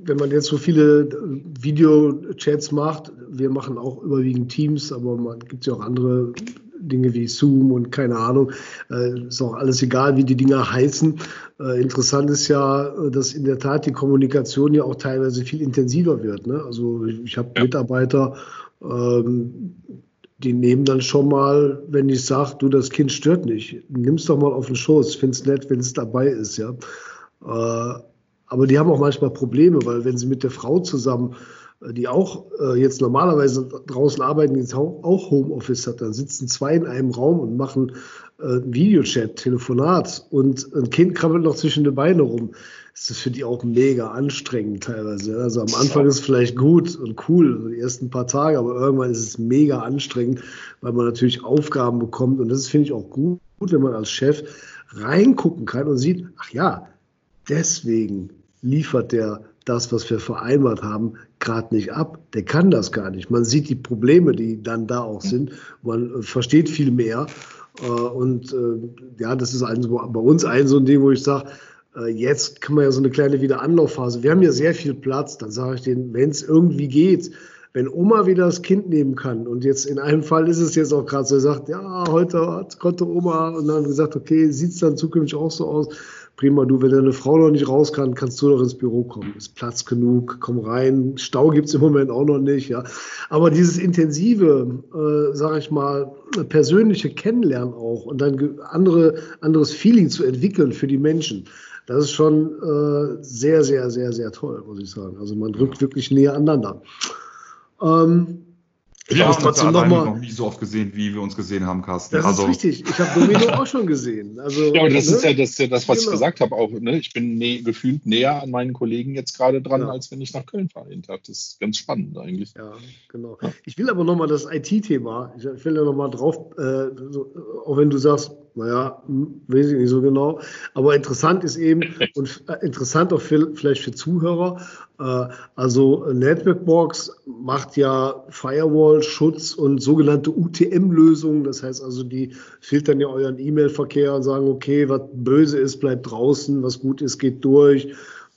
wenn man jetzt so viele äh, Videochats macht, wir machen auch überwiegend Teams, aber man gibt ja auch andere Dinge wie Zoom und keine Ahnung. Äh, ist auch alles egal, wie die Dinger heißen. Äh, interessant ist ja, dass in der Tat die Kommunikation ja auch teilweise viel intensiver wird. Ne? Also ich, ich habe ja. Mitarbeiter, ähm, die nehmen dann schon mal, wenn ich sage, du, das Kind stört nicht, nimm's doch mal auf den Schoß, find's nett, wenn es dabei ist, ja. Äh, aber die haben auch manchmal Probleme, weil wenn sie mit der Frau zusammen, äh, die auch äh, jetzt normalerweise draußen arbeiten, jetzt auch Homeoffice hat, dann sitzen zwei in einem Raum und machen Videochat, Telefonat und ein Kind krabbelt noch zwischen den Beinen rum ist das für die auch mega anstrengend teilweise. Also am Anfang ist es vielleicht gut und cool, die ersten paar Tage, aber irgendwann ist es mega anstrengend, weil man natürlich Aufgaben bekommt. Und das finde ich auch gut, wenn man als Chef reingucken kann und sieht, ach ja, deswegen liefert der das, was wir vereinbart haben, gerade nicht ab. Der kann das gar nicht. Man sieht die Probleme, die dann da auch sind. Man versteht viel mehr. Äh, und äh, ja, das ist bei uns ein so ein Ding, wo ich sage, äh, jetzt kann man ja so eine kleine Wiederanlaufphase. Wir haben ja sehr viel Platz. Dann sage ich denen, wenn es irgendwie geht, wenn Oma wieder das Kind nehmen kann und jetzt in einem Fall ist es jetzt auch gerade so, er sagt, ja, heute konnte Oma und dann gesagt, okay, sieht es dann zukünftig auch so aus. Prima, du, wenn deine Frau noch nicht raus kann, kannst du doch ins Büro kommen. Ist Platz genug, komm rein. Stau gibt es im Moment auch noch nicht, ja. Aber dieses intensive, äh, sage ich mal, persönliche Kennenlernen auch und dann andere, anderes Feeling zu entwickeln für die Menschen, das ist schon äh, sehr, sehr, sehr, sehr toll, muss ich sagen. Also man rückt wirklich näher aneinander. Ähm, ich habe trotzdem noch, mal, noch nie so oft gesehen, wie wir uns gesehen haben, Carsten. Das also, ist richtig. Ich habe Domino auch schon gesehen. Also, ja, aber das ne? ist ja das, das was genau. ich gesagt habe. Auch, ne? Ich bin ne, gefühlt näher an meinen Kollegen jetzt gerade dran, ja. als wenn ich nach Köln fahre. Das ist ganz spannend eigentlich. Ja, genau. Ja. Ich will aber nochmal das IT-Thema, ich will da nochmal drauf, äh, so, auch wenn du sagst, naja, hm, weiß ich nicht so genau. Aber interessant ist eben und äh, interessant auch für, vielleicht für Zuhörer. Äh, also Networkbox macht ja Firewall-Schutz und sogenannte UTM-Lösungen. Das heißt also, die filtern ja euren E-Mail-Verkehr und sagen, okay, was böse ist, bleibt draußen, was gut ist, geht durch.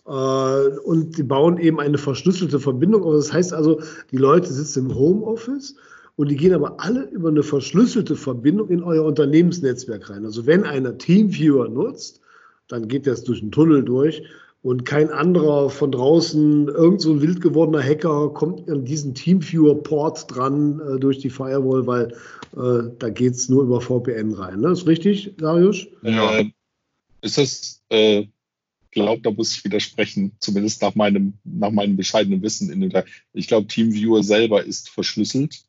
Äh, und die bauen eben eine verschlüsselte Verbindung. Das heißt also, die Leute sitzen im Homeoffice und die gehen aber alle über eine verschlüsselte Verbindung in euer Unternehmensnetzwerk rein. Also wenn einer Teamviewer nutzt, dann geht das durch einen Tunnel durch und kein anderer von draußen, irgend so ein wild gewordener Hacker kommt an diesen Teamviewer-Port dran äh, durch die Firewall, weil äh, da geht es nur über VPN rein. Ne? Ist richtig, Darius? Ja. Ist das, äh, glaube, da muss ich widersprechen, zumindest nach meinem, nach meinem bescheidenen Wissen. ich glaube, Teamviewer selber ist verschlüsselt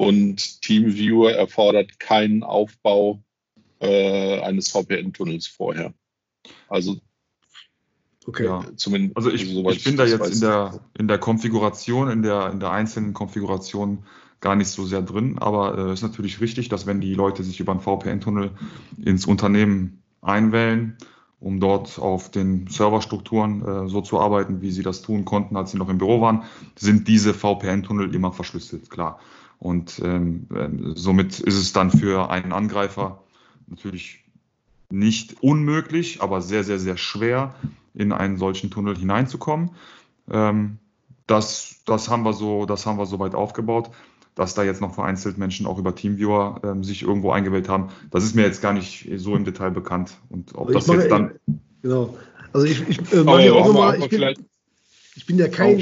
und TeamViewer erfordert keinen Aufbau äh, eines VPN-Tunnels vorher. Also Okay. Ja, zumindest. Also ich, also ich bin da jetzt in der, in der Konfiguration, in der, in der einzelnen Konfiguration gar nicht so sehr drin, aber es äh, ist natürlich richtig, dass wenn die Leute sich über einen VPN-Tunnel ins Unternehmen einwählen, um dort auf den Serverstrukturen äh, so zu arbeiten, wie sie das tun konnten, als sie noch im Büro waren, sind diese VPN-Tunnel immer verschlüsselt, klar. Und ähm, ähm, somit ist es dann für einen Angreifer natürlich nicht unmöglich, aber sehr, sehr, sehr schwer, in einen solchen Tunnel hineinzukommen. Ähm, das, das, haben wir so, das haben wir so weit aufgebaut, dass da jetzt noch vereinzelt Menschen auch über Teamviewer ähm, sich irgendwo eingewählt haben. Das ist mir jetzt gar nicht so im Detail bekannt. Und ob das jetzt dann. Genau. Also ich, ich äh, mache ja auch nochmal. Ich bin, ich bin ja kein,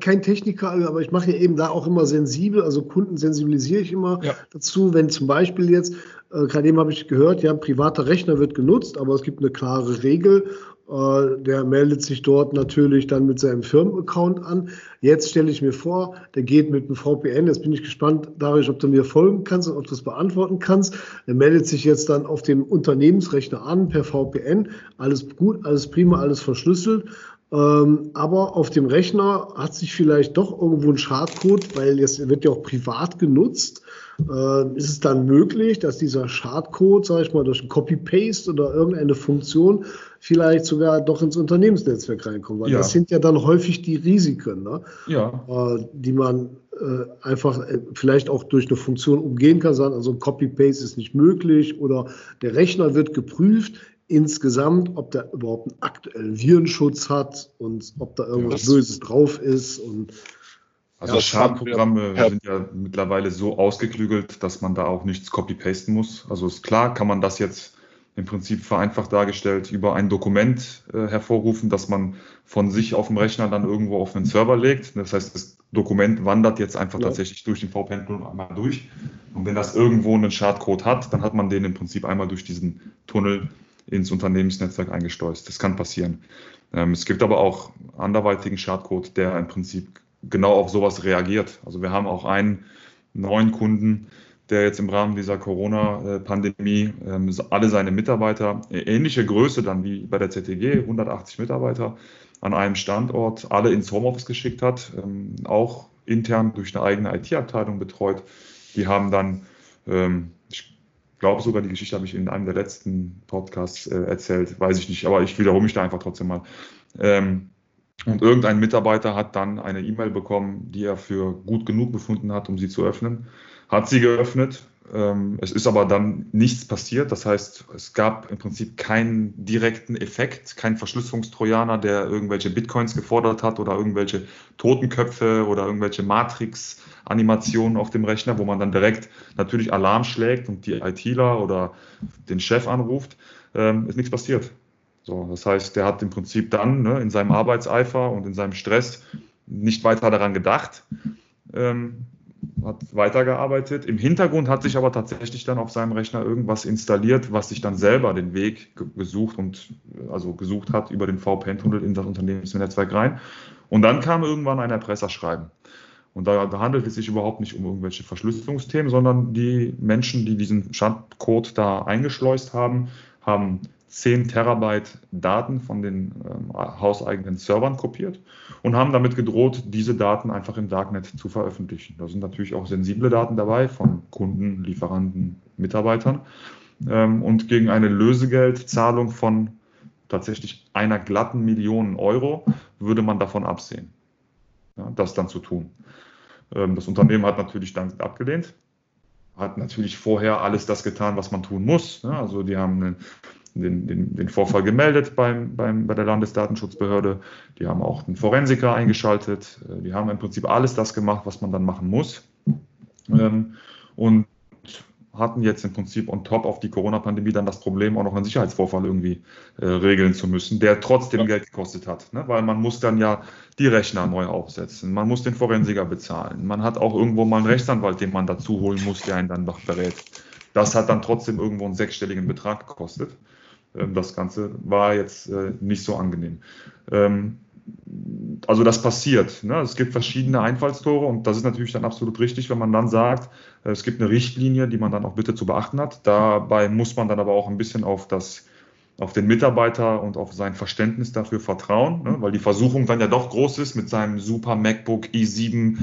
kein, Techniker, aber ich mache ja eben da auch immer sensibel, also Kunden sensibilisiere ich immer ja. dazu, wenn zum Beispiel jetzt, äh, gerade eben habe ich gehört, ja, ein privater Rechner wird genutzt, aber es gibt eine klare Regel äh, der meldet sich dort natürlich dann mit seinem Firmenaccount an. Jetzt stelle ich mir vor, der geht mit einem VPN. Jetzt bin ich gespannt, Darius, ob du mir folgen kannst und ob du das beantworten kannst. Er meldet sich jetzt dann auf dem Unternehmensrechner an per VPN. Alles gut, alles prima, alles verschlüsselt. Ähm, aber auf dem Rechner hat sich vielleicht doch irgendwo ein Schadcode, weil jetzt wird ja auch privat genutzt. Äh, ist es dann möglich, dass dieser Schadcode, sage ich mal, durch ein Copy-Paste oder irgendeine Funktion vielleicht sogar doch ins Unternehmensnetzwerk reinkommt? Weil ja. das sind ja dann häufig die Risiken, ne? ja. äh, die man äh, einfach äh, vielleicht auch durch eine Funktion umgehen kann, sagen, also Copy-Paste ist nicht möglich oder der Rechner wird geprüft insgesamt, ob der überhaupt einen aktuellen Virenschutz hat und ob da irgendwas ja, Böses drauf ist. Und, also ja, Schadprogramme ja. sind ja mittlerweile so ausgeklügelt, dass man da auch nichts copy-pasten muss. Also ist klar, kann man das jetzt im Prinzip vereinfacht dargestellt über ein Dokument äh, hervorrufen, das man von sich auf dem Rechner dann irgendwo auf einen Server legt. Das heißt, das Dokument wandert jetzt einfach ja. tatsächlich durch den VPN-Tunnel einmal durch. Und wenn das irgendwo einen Schadcode hat, dann hat man den im Prinzip einmal durch diesen Tunnel ins Unternehmensnetzwerk eingeschleust. Das kann passieren. Ähm, es gibt aber auch anderweitigen Schadcode, der im Prinzip genau auf sowas reagiert. Also wir haben auch einen neuen Kunden, der jetzt im Rahmen dieser Corona-Pandemie ähm, alle seine Mitarbeiter, äh, ähnliche Größe dann wie bei der ZTG, 180 Mitarbeiter an einem Standort, alle ins Homeoffice geschickt hat, ähm, auch intern durch eine eigene IT-Abteilung betreut. Die haben dann glaube sogar, die Geschichte habe ich in einem der letzten Podcasts äh, erzählt, weiß ich nicht, aber ich wiederhole mich da einfach trotzdem mal. Ähm, und irgendein Mitarbeiter hat dann eine E-Mail bekommen, die er für gut genug befunden hat, um sie zu öffnen. Hat sie geöffnet. Ähm, es ist aber dann nichts passiert. Das heißt, es gab im Prinzip keinen direkten Effekt, kein Verschlüsselungstrojaner, der irgendwelche Bitcoins gefordert hat oder irgendwelche Totenköpfe oder irgendwelche Matrix Animationen auf dem Rechner, wo man dann direkt natürlich Alarm schlägt und die ITler oder den Chef anruft, ähm, ist nichts passiert. So, das heißt, der hat im Prinzip dann ne, in seinem Arbeitseifer und in seinem Stress nicht weiter daran gedacht, ähm, hat weitergearbeitet. Im Hintergrund hat sich aber tatsächlich dann auf seinem Rechner irgendwas installiert, was sich dann selber den Weg gesucht und also gesucht hat über den VPN-Tunnel in das Unternehmensnetzwerk rein. Und dann kam irgendwann ein Erpresserschreiben. Und da, da, handelt es sich überhaupt nicht um irgendwelche Verschlüsselungsthemen, sondern die Menschen, die diesen Schadcode da eingeschleust haben, haben 10 Terabyte Daten von den ähm, hauseigenen Servern kopiert und haben damit gedroht, diese Daten einfach im Darknet zu veröffentlichen. Da sind natürlich auch sensible Daten dabei von Kunden, Lieferanten, Mitarbeitern. Ähm, und gegen eine Lösegeldzahlung von tatsächlich einer glatten Million Euro würde man davon absehen, ja, das dann zu tun. Ähm, das Unternehmen hat natürlich dann abgelehnt, hat natürlich vorher alles das getan, was man tun muss. Also die haben den, den, den Vorfall gemeldet beim, beim, bei der Landesdatenschutzbehörde, die haben auch einen Forensiker eingeschaltet, äh, die haben im Prinzip alles das gemacht, was man dann machen muss. Ähm, und hatten jetzt im Prinzip on top auf die Corona-Pandemie dann das Problem, auch noch einen Sicherheitsvorfall irgendwie äh, regeln zu müssen, der trotzdem ja. Geld gekostet hat. Ne? Weil man muss dann ja die Rechner neu aufsetzen, man muss den Forensiker bezahlen, man hat auch irgendwo mal einen Rechtsanwalt, den man dazu holen muss, der einen dann noch berät. Das hat dann trotzdem irgendwo einen sechsstelligen Betrag gekostet. Ähm, das Ganze war jetzt äh, nicht so angenehm. Ähm, also das passiert. Ne? Es gibt verschiedene Einfallstore und das ist natürlich dann absolut richtig, wenn man dann sagt, äh, es gibt eine Richtlinie, die man dann auch bitte zu beachten hat. Dabei muss man dann aber auch ein bisschen auf das auf den Mitarbeiter und auf sein Verständnis dafür vertrauen, ne? weil die Versuchung dann ja doch groß ist, mit seinem super MacBook i7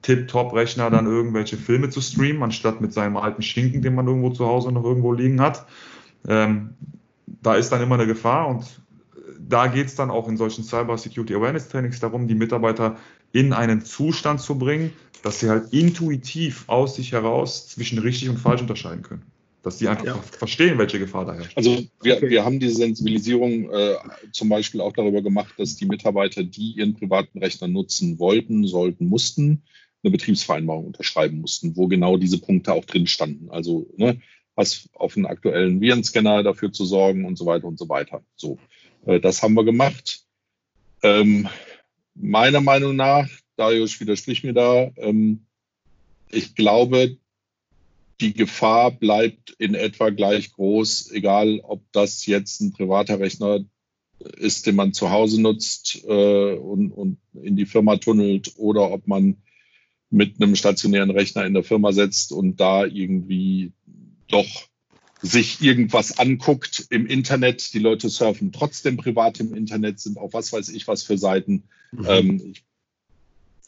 Tip-Top-Rechner dann irgendwelche Filme zu streamen, anstatt mit seinem alten Schinken, den man irgendwo zu Hause noch irgendwo liegen hat. Ähm, da ist dann immer eine Gefahr und da geht es dann auch in solchen Cyber Security Awareness Trainings darum, die Mitarbeiter in einen Zustand zu bringen, dass sie halt intuitiv aus sich heraus zwischen richtig und falsch unterscheiden können. Dass sie einfach ja. verstehen, welche Gefahr da herrscht. Also wir, wir haben diese Sensibilisierung äh, zum Beispiel auch darüber gemacht, dass die Mitarbeiter, die ihren privaten Rechner nutzen wollten, sollten, mussten, eine Betriebsvereinbarung unterschreiben mussten, wo genau diese Punkte auch drin standen. Also ne, was auf einen aktuellen Virenscanner dafür zu sorgen und so weiter und so weiter. So. Äh, das haben wir gemacht. Ähm, meiner Meinung nach, Darius widerspricht mir da, ähm, ich glaube, die Gefahr bleibt in etwa gleich groß, egal ob das jetzt ein privater Rechner ist, den man zu Hause nutzt äh, und, und in die Firma tunnelt oder ob man mit einem stationären Rechner in der Firma setzt und da irgendwie doch sich irgendwas anguckt im Internet. Die Leute surfen trotzdem privat im Internet, sind auf was weiß ich was für Seiten. Mhm. Ähm,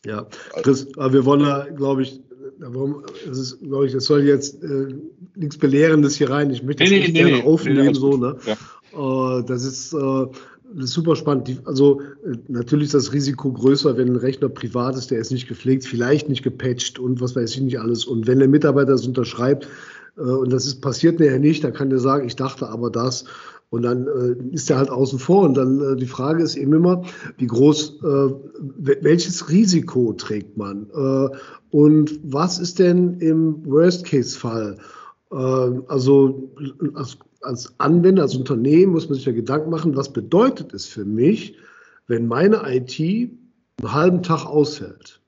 ja, Chris, wir wollen da, glaube ich, warum, das ist, glaube ich, das soll jetzt äh, nichts Belehrendes hier rein. Ich möchte das nee, nee, gerne nee, aufnehmen, so, ne? Ja. Äh, das ist, äh, das ist super spannend. also äh, natürlich ist das Risiko größer, wenn ein Rechner privat ist, der ist nicht gepflegt, vielleicht nicht gepatcht und was weiß ich nicht alles. Und wenn der Mitarbeiter das unterschreibt, und das ist, passiert nachher nicht, dann kann der sagen, ich dachte aber das. Und dann äh, ist er halt außen vor. Und dann äh, die Frage ist eben immer, wie groß, äh, welches Risiko trägt man? Äh, und was ist denn im Worst-Case-Fall? Äh, also als, als Anwender, als Unternehmen muss man sich ja Gedanken machen, was bedeutet es für mich, wenn meine IT einen halben Tag ausfällt?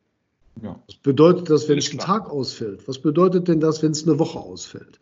Ja. Was bedeutet das, wenn es einen Tag ausfällt? Was bedeutet denn das, wenn es eine Woche ausfällt?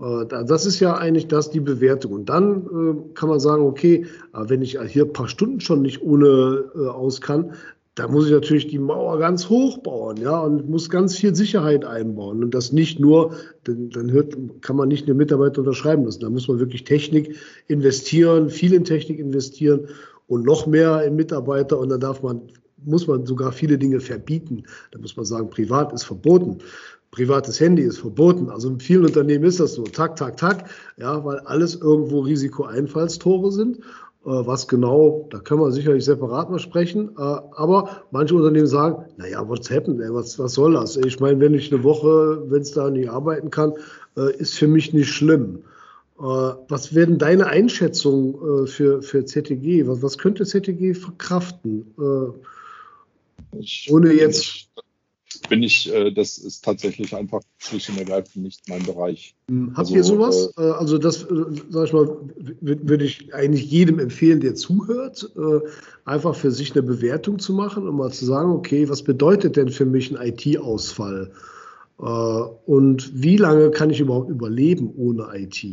Äh, das ist ja eigentlich das die Bewertung. Und dann äh, kann man sagen, okay, wenn ich hier ein paar Stunden schon nicht ohne äh, aus kann, da muss ich natürlich die Mauer ganz hoch bauen, ja, und muss ganz viel Sicherheit einbauen. Und das nicht nur, dann, dann hört, kann man nicht eine Mitarbeiter unterschreiben lassen. Da muss man wirklich Technik investieren, viel in Technik investieren und noch mehr in Mitarbeiter. Und dann darf man, muss man sogar viele Dinge verbieten. Da muss man sagen, privat ist verboten. Privates Handy ist verboten. Also in vielen Unternehmen ist das so. Tak, tak, tak. Ja, weil alles irgendwo Risikoeinfallstore sind. Äh, was genau, da können wir sicherlich separat mal sprechen. Äh, aber manche Unternehmen sagen, naja, what's happened, was, was soll das? Ich meine, wenn ich eine Woche, wenn es da nicht arbeiten kann, äh, ist für mich nicht schlimm. Was werden deine Einschätzungen für, für ZTG? Was, was könnte ZTG verkraften? Ohne jetzt bin ich, äh, das ist tatsächlich einfach schlicht und ergreifend nicht mein Bereich. Hm, habt also, ihr sowas? Äh, also das, äh, sag ich mal, würde ich eigentlich jedem empfehlen, der zuhört, äh, einfach für sich eine Bewertung zu machen und mal zu sagen, okay, was bedeutet denn für mich ein IT-Ausfall? Äh, und wie lange kann ich überhaupt überleben ohne IT?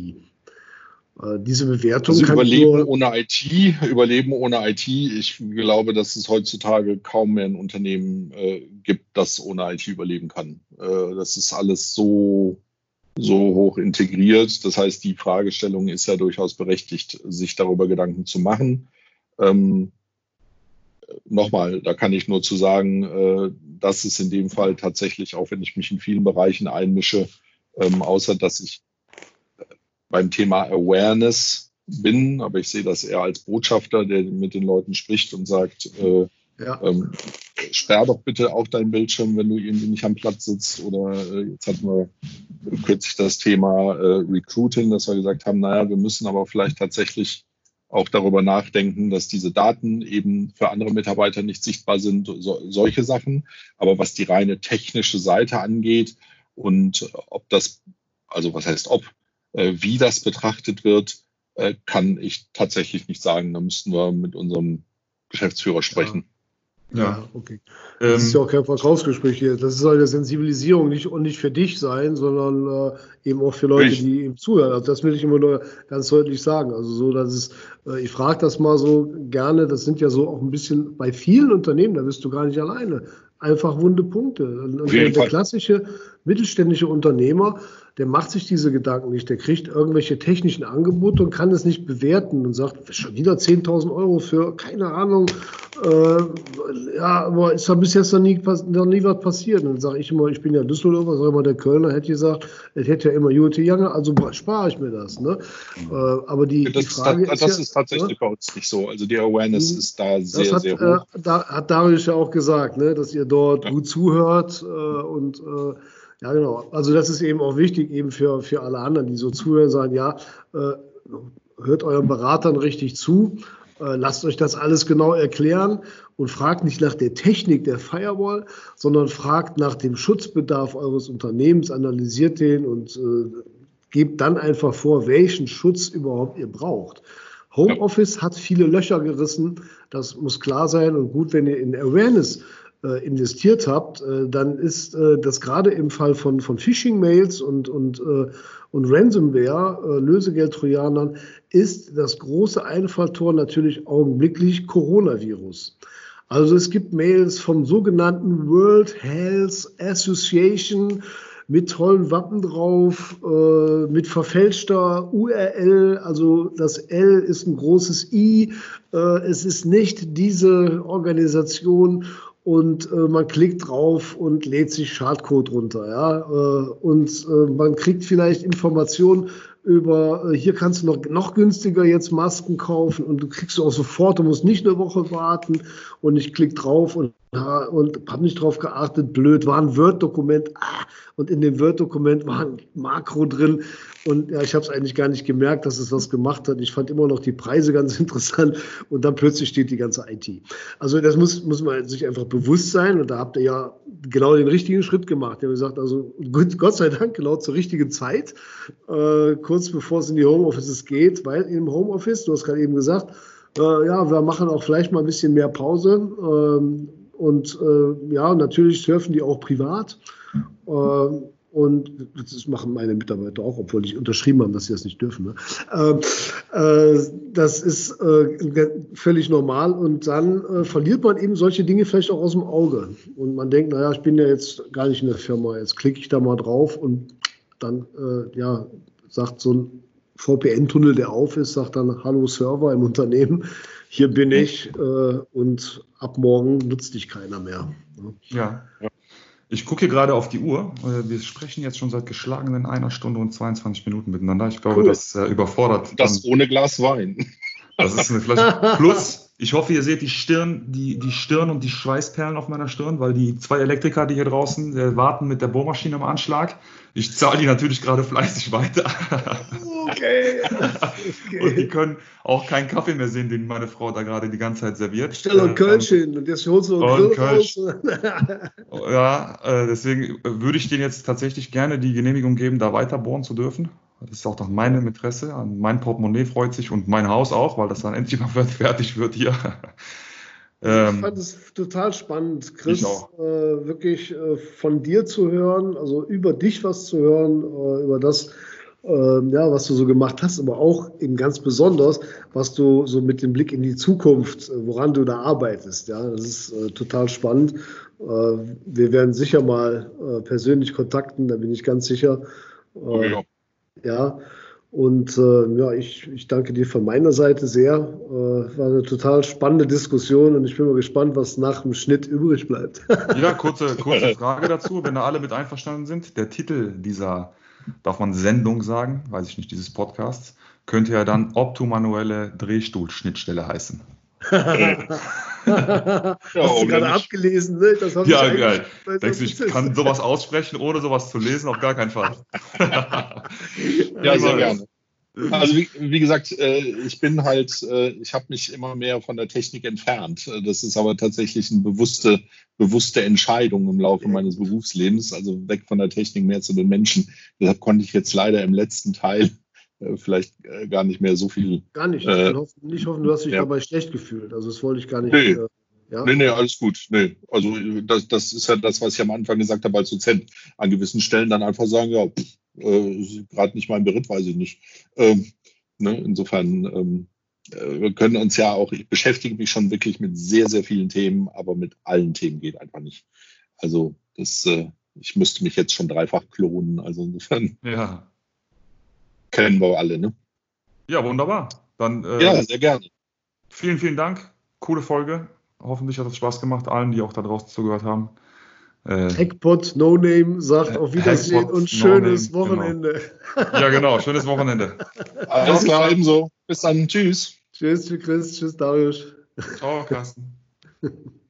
Äh, diese Bewertung also Überleben ohne IT, Überleben ohne IT. Ich glaube, dass es heutzutage kaum mehr ein Unternehmen äh, gibt, das ohne IT überleben kann. Äh, das ist alles so, so hoch integriert. Das heißt, die Fragestellung ist ja durchaus berechtigt, sich darüber Gedanken zu machen. Ähm, Nochmal, da kann ich nur zu sagen, äh, dass es in dem Fall tatsächlich, auch wenn ich mich in vielen Bereichen einmische, ähm, außer dass ich beim Thema Awareness bin, aber ich sehe das eher als Botschafter, der mit den Leuten spricht und sagt, äh, ja. ähm, sperr doch bitte auch deinen Bildschirm, wenn du irgendwie nicht am Platz sitzt. Oder äh, jetzt hatten wir kürzlich das Thema äh, Recruiting, dass wir gesagt haben, naja, wir müssen aber vielleicht tatsächlich auch darüber nachdenken, dass diese Daten eben für andere Mitarbeiter nicht sichtbar sind, so, solche Sachen. Aber was die reine technische Seite angeht und ob das, also was heißt ob, wie das betrachtet wird, äh, kann ich tatsächlich nicht sagen. Da müssten wir mit unserem Geschäftsführer sprechen. Ja, ja okay. Das ähm, ist ja auch kein Verkaufsgespräch hier. Das soll eine Sensibilisierung nicht und nicht für dich sein, sondern äh, eben auch für Leute, ich, die ihm zuhören. Also das will ich immer nur ganz deutlich sagen. Also so, dass es, äh, ich frage das mal so gerne, das sind ja so auch ein bisschen bei vielen Unternehmen, da bist du gar nicht alleine. Einfach wunde Punkte. Und der, der klassische mittelständische Unternehmer, der macht sich diese Gedanken nicht. Der kriegt irgendwelche technischen Angebote und kann es nicht bewerten und sagt, schon wieder 10.000 Euro für, keine Ahnung, äh, ja, aber ist da bis jetzt noch nie, noch nie was passiert. Und dann sage ich immer, ich bin ja Düsseldorfer, sag mal, der Kölner hätte gesagt, es hätte ja immer Jute Jange, also spare ich mir das. Ne? Äh, aber die, das die Frage ist, das, ist, ja, ist tatsächlich ne? bei uns nicht so. Also die Awareness mhm. ist da sehr, hat, sehr hoch. Äh, da hat Darius ja auch gesagt, ne, dass ihr dort ja. gut zuhört äh, und äh, ja, genau. Also das ist eben auch wichtig, eben für, für alle anderen, die so zuhören, sagen, ja, äh, hört euren Beratern richtig zu, äh, lasst euch das alles genau erklären und fragt nicht nach der Technik der Firewall, sondern fragt nach dem Schutzbedarf eures Unternehmens, analysiert den und äh, gebt dann einfach vor, welchen Schutz überhaupt ihr braucht. Homeoffice hat viele Löcher gerissen, das muss klar sein. Und gut, wenn ihr in Awareness investiert habt, äh, dann ist äh, das gerade im Fall von, von Phishing-Mails und, und, äh, und Ransomware, äh, Lösegeld-Trojanern, ist das große Einfalltor natürlich augenblicklich Coronavirus. Also es gibt Mails vom sogenannten World Health Association mit tollen Wappen drauf, äh, mit verfälschter URL. Also das L ist ein großes I. Äh, es ist nicht diese Organisation und äh, man klickt drauf und lädt sich Schadcode runter. Ja? Äh, und äh, man kriegt vielleicht Informationen über, äh, hier kannst du noch, noch günstiger jetzt Masken kaufen und du kriegst du auch sofort, du musst nicht eine Woche warten und ich klicke drauf und, und habe nicht drauf geachtet, blöd, war ein Word-Dokument ah, und in dem Word-Dokument war ein Makro drin und ja, ich habe es eigentlich gar nicht gemerkt, dass es was gemacht hat. Ich fand immer noch die Preise ganz interessant und dann plötzlich steht die ganze IT. Also das muss, muss man sich einfach bewusst sein und da habt ihr ja genau den richtigen Schritt gemacht. Ihr habt gesagt, also gut, Gott sei Dank genau zur richtigen Zeit, äh, kurz bevor es in die Homeoffices geht, weil im Homeoffice, du hast gerade eben gesagt, äh, ja, wir machen auch vielleicht mal ein bisschen mehr Pause ähm, und äh, ja, natürlich surfen die auch privat. Äh, und das machen meine Mitarbeiter auch, obwohl die unterschrieben haben, dass sie das nicht dürfen. Ne? Ähm, äh, das ist äh, völlig normal. Und dann äh, verliert man eben solche Dinge vielleicht auch aus dem Auge. Und man denkt, naja, ich bin ja jetzt gar nicht in der Firma. Jetzt klicke ich da mal drauf und dann äh, ja, sagt so ein VPN-Tunnel, der auf ist, sagt dann, hallo Server im Unternehmen, hier bin ich äh, und ab morgen nutzt dich keiner mehr. Ne? Ja. ja. Ich gucke hier gerade auf die Uhr. Äh, wir sprechen jetzt schon seit geschlagenen einer Stunde und 22 Minuten miteinander. Ich glaube, cool. das äh, überfordert. Das dann, ohne Glas Wein. Das ist eine Flasche. Plus, ich hoffe, ihr seht die Stirn, die, die Stirn und die Schweißperlen auf meiner Stirn, weil die zwei Elektriker, die hier draußen äh, warten mit der Bohrmaschine im Anschlag. Ich zahle die natürlich gerade fleißig weiter. Okay. okay. Und die können auch keinen Kaffee mehr sehen, den meine Frau da gerade die ganze Zeit serviert. Stell doch Kölsch ähm, hin und jetzt holst du einen Grill raus. ja, äh, deswegen würde ich denen jetzt tatsächlich gerne die Genehmigung geben, da weiter bohren zu dürfen. Das ist auch nach meinem Interesse. Mein Portemonnaie freut sich und mein Haus auch, weil das dann endlich mal fertig wird hier. Ähm, ich fand es total spannend, Chris, äh, wirklich äh, von dir zu hören, also über dich was zu hören, äh, über das, ähm, ja, was du so gemacht hast, aber auch eben ganz besonders, was du so mit dem Blick in die Zukunft, äh, woran du da arbeitest. Ja, das ist äh, total spannend. Äh, wir werden sicher mal persönlich kontakten, da bin ich ganz sicher. Oh, ja. ja. Und äh, ja, ich, ich danke dir von meiner Seite sehr. Äh, war eine total spannende Diskussion und ich bin mal gespannt, was nach dem Schnitt übrig bleibt. ja, kurze, kurze Frage dazu, wenn da alle mit einverstanden sind. Der Titel dieser, darf man Sendung sagen, weiß ich nicht, dieses Podcasts, könnte ja dann optomanuelle Drehstuhlschnittstelle heißen. ja, Hast du gerade abgelesen, ne? Das ja, geil. Denkst du, ich kann sowas aussprechen, ohne sowas zu lesen? Auf gar keinen Fall. ja, sehr gerne. Also wie, wie gesagt, äh, ich bin halt, äh, ich habe mich immer mehr von der Technik entfernt. Das ist aber tatsächlich eine bewusste, bewusste Entscheidung im Laufe meines Berufslebens, also weg von der Technik mehr zu den Menschen. Deshalb konnte ich jetzt leider im letzten Teil äh, vielleicht äh, gar nicht mehr so viel. Gar nicht. Äh, ich hoffe, nicht hoffen, du hast dich ja. dabei schlecht gefühlt. Also das wollte ich gar nicht. Nee. Äh, ja? nee, nee, alles gut. Nee. Also das, das ist ja das, was ich am Anfang gesagt habe als Dozent. An gewissen Stellen dann einfach sagen, ja, äh, gerade nicht mein Beritt, weiß ich nicht. Ähm, ne? Insofern, ähm, äh, wir können uns ja auch, ich beschäftige mich schon wirklich mit sehr, sehr vielen Themen, aber mit allen Themen geht einfach nicht. Also das, äh, ich müsste mich jetzt schon dreifach klonen. Also insofern. Ja kennen wir alle, ne? Ja, wunderbar. Dann, äh, ja, sehr gerne. Vielen, vielen Dank. Coole Folge. Hoffentlich hat es Spaß gemacht, allen, die auch da draußen zugehört haben. Äh, Hackpot No Name sagt auf Wiedersehen Hackpot, und schönes no genau. Wochenende. Genau. Ja, genau, schönes Wochenende. Alles klar, ebenso. Bis dann. Tschüss. Tschüss, Chris. Tschüss, Darius. Ciao, Carsten.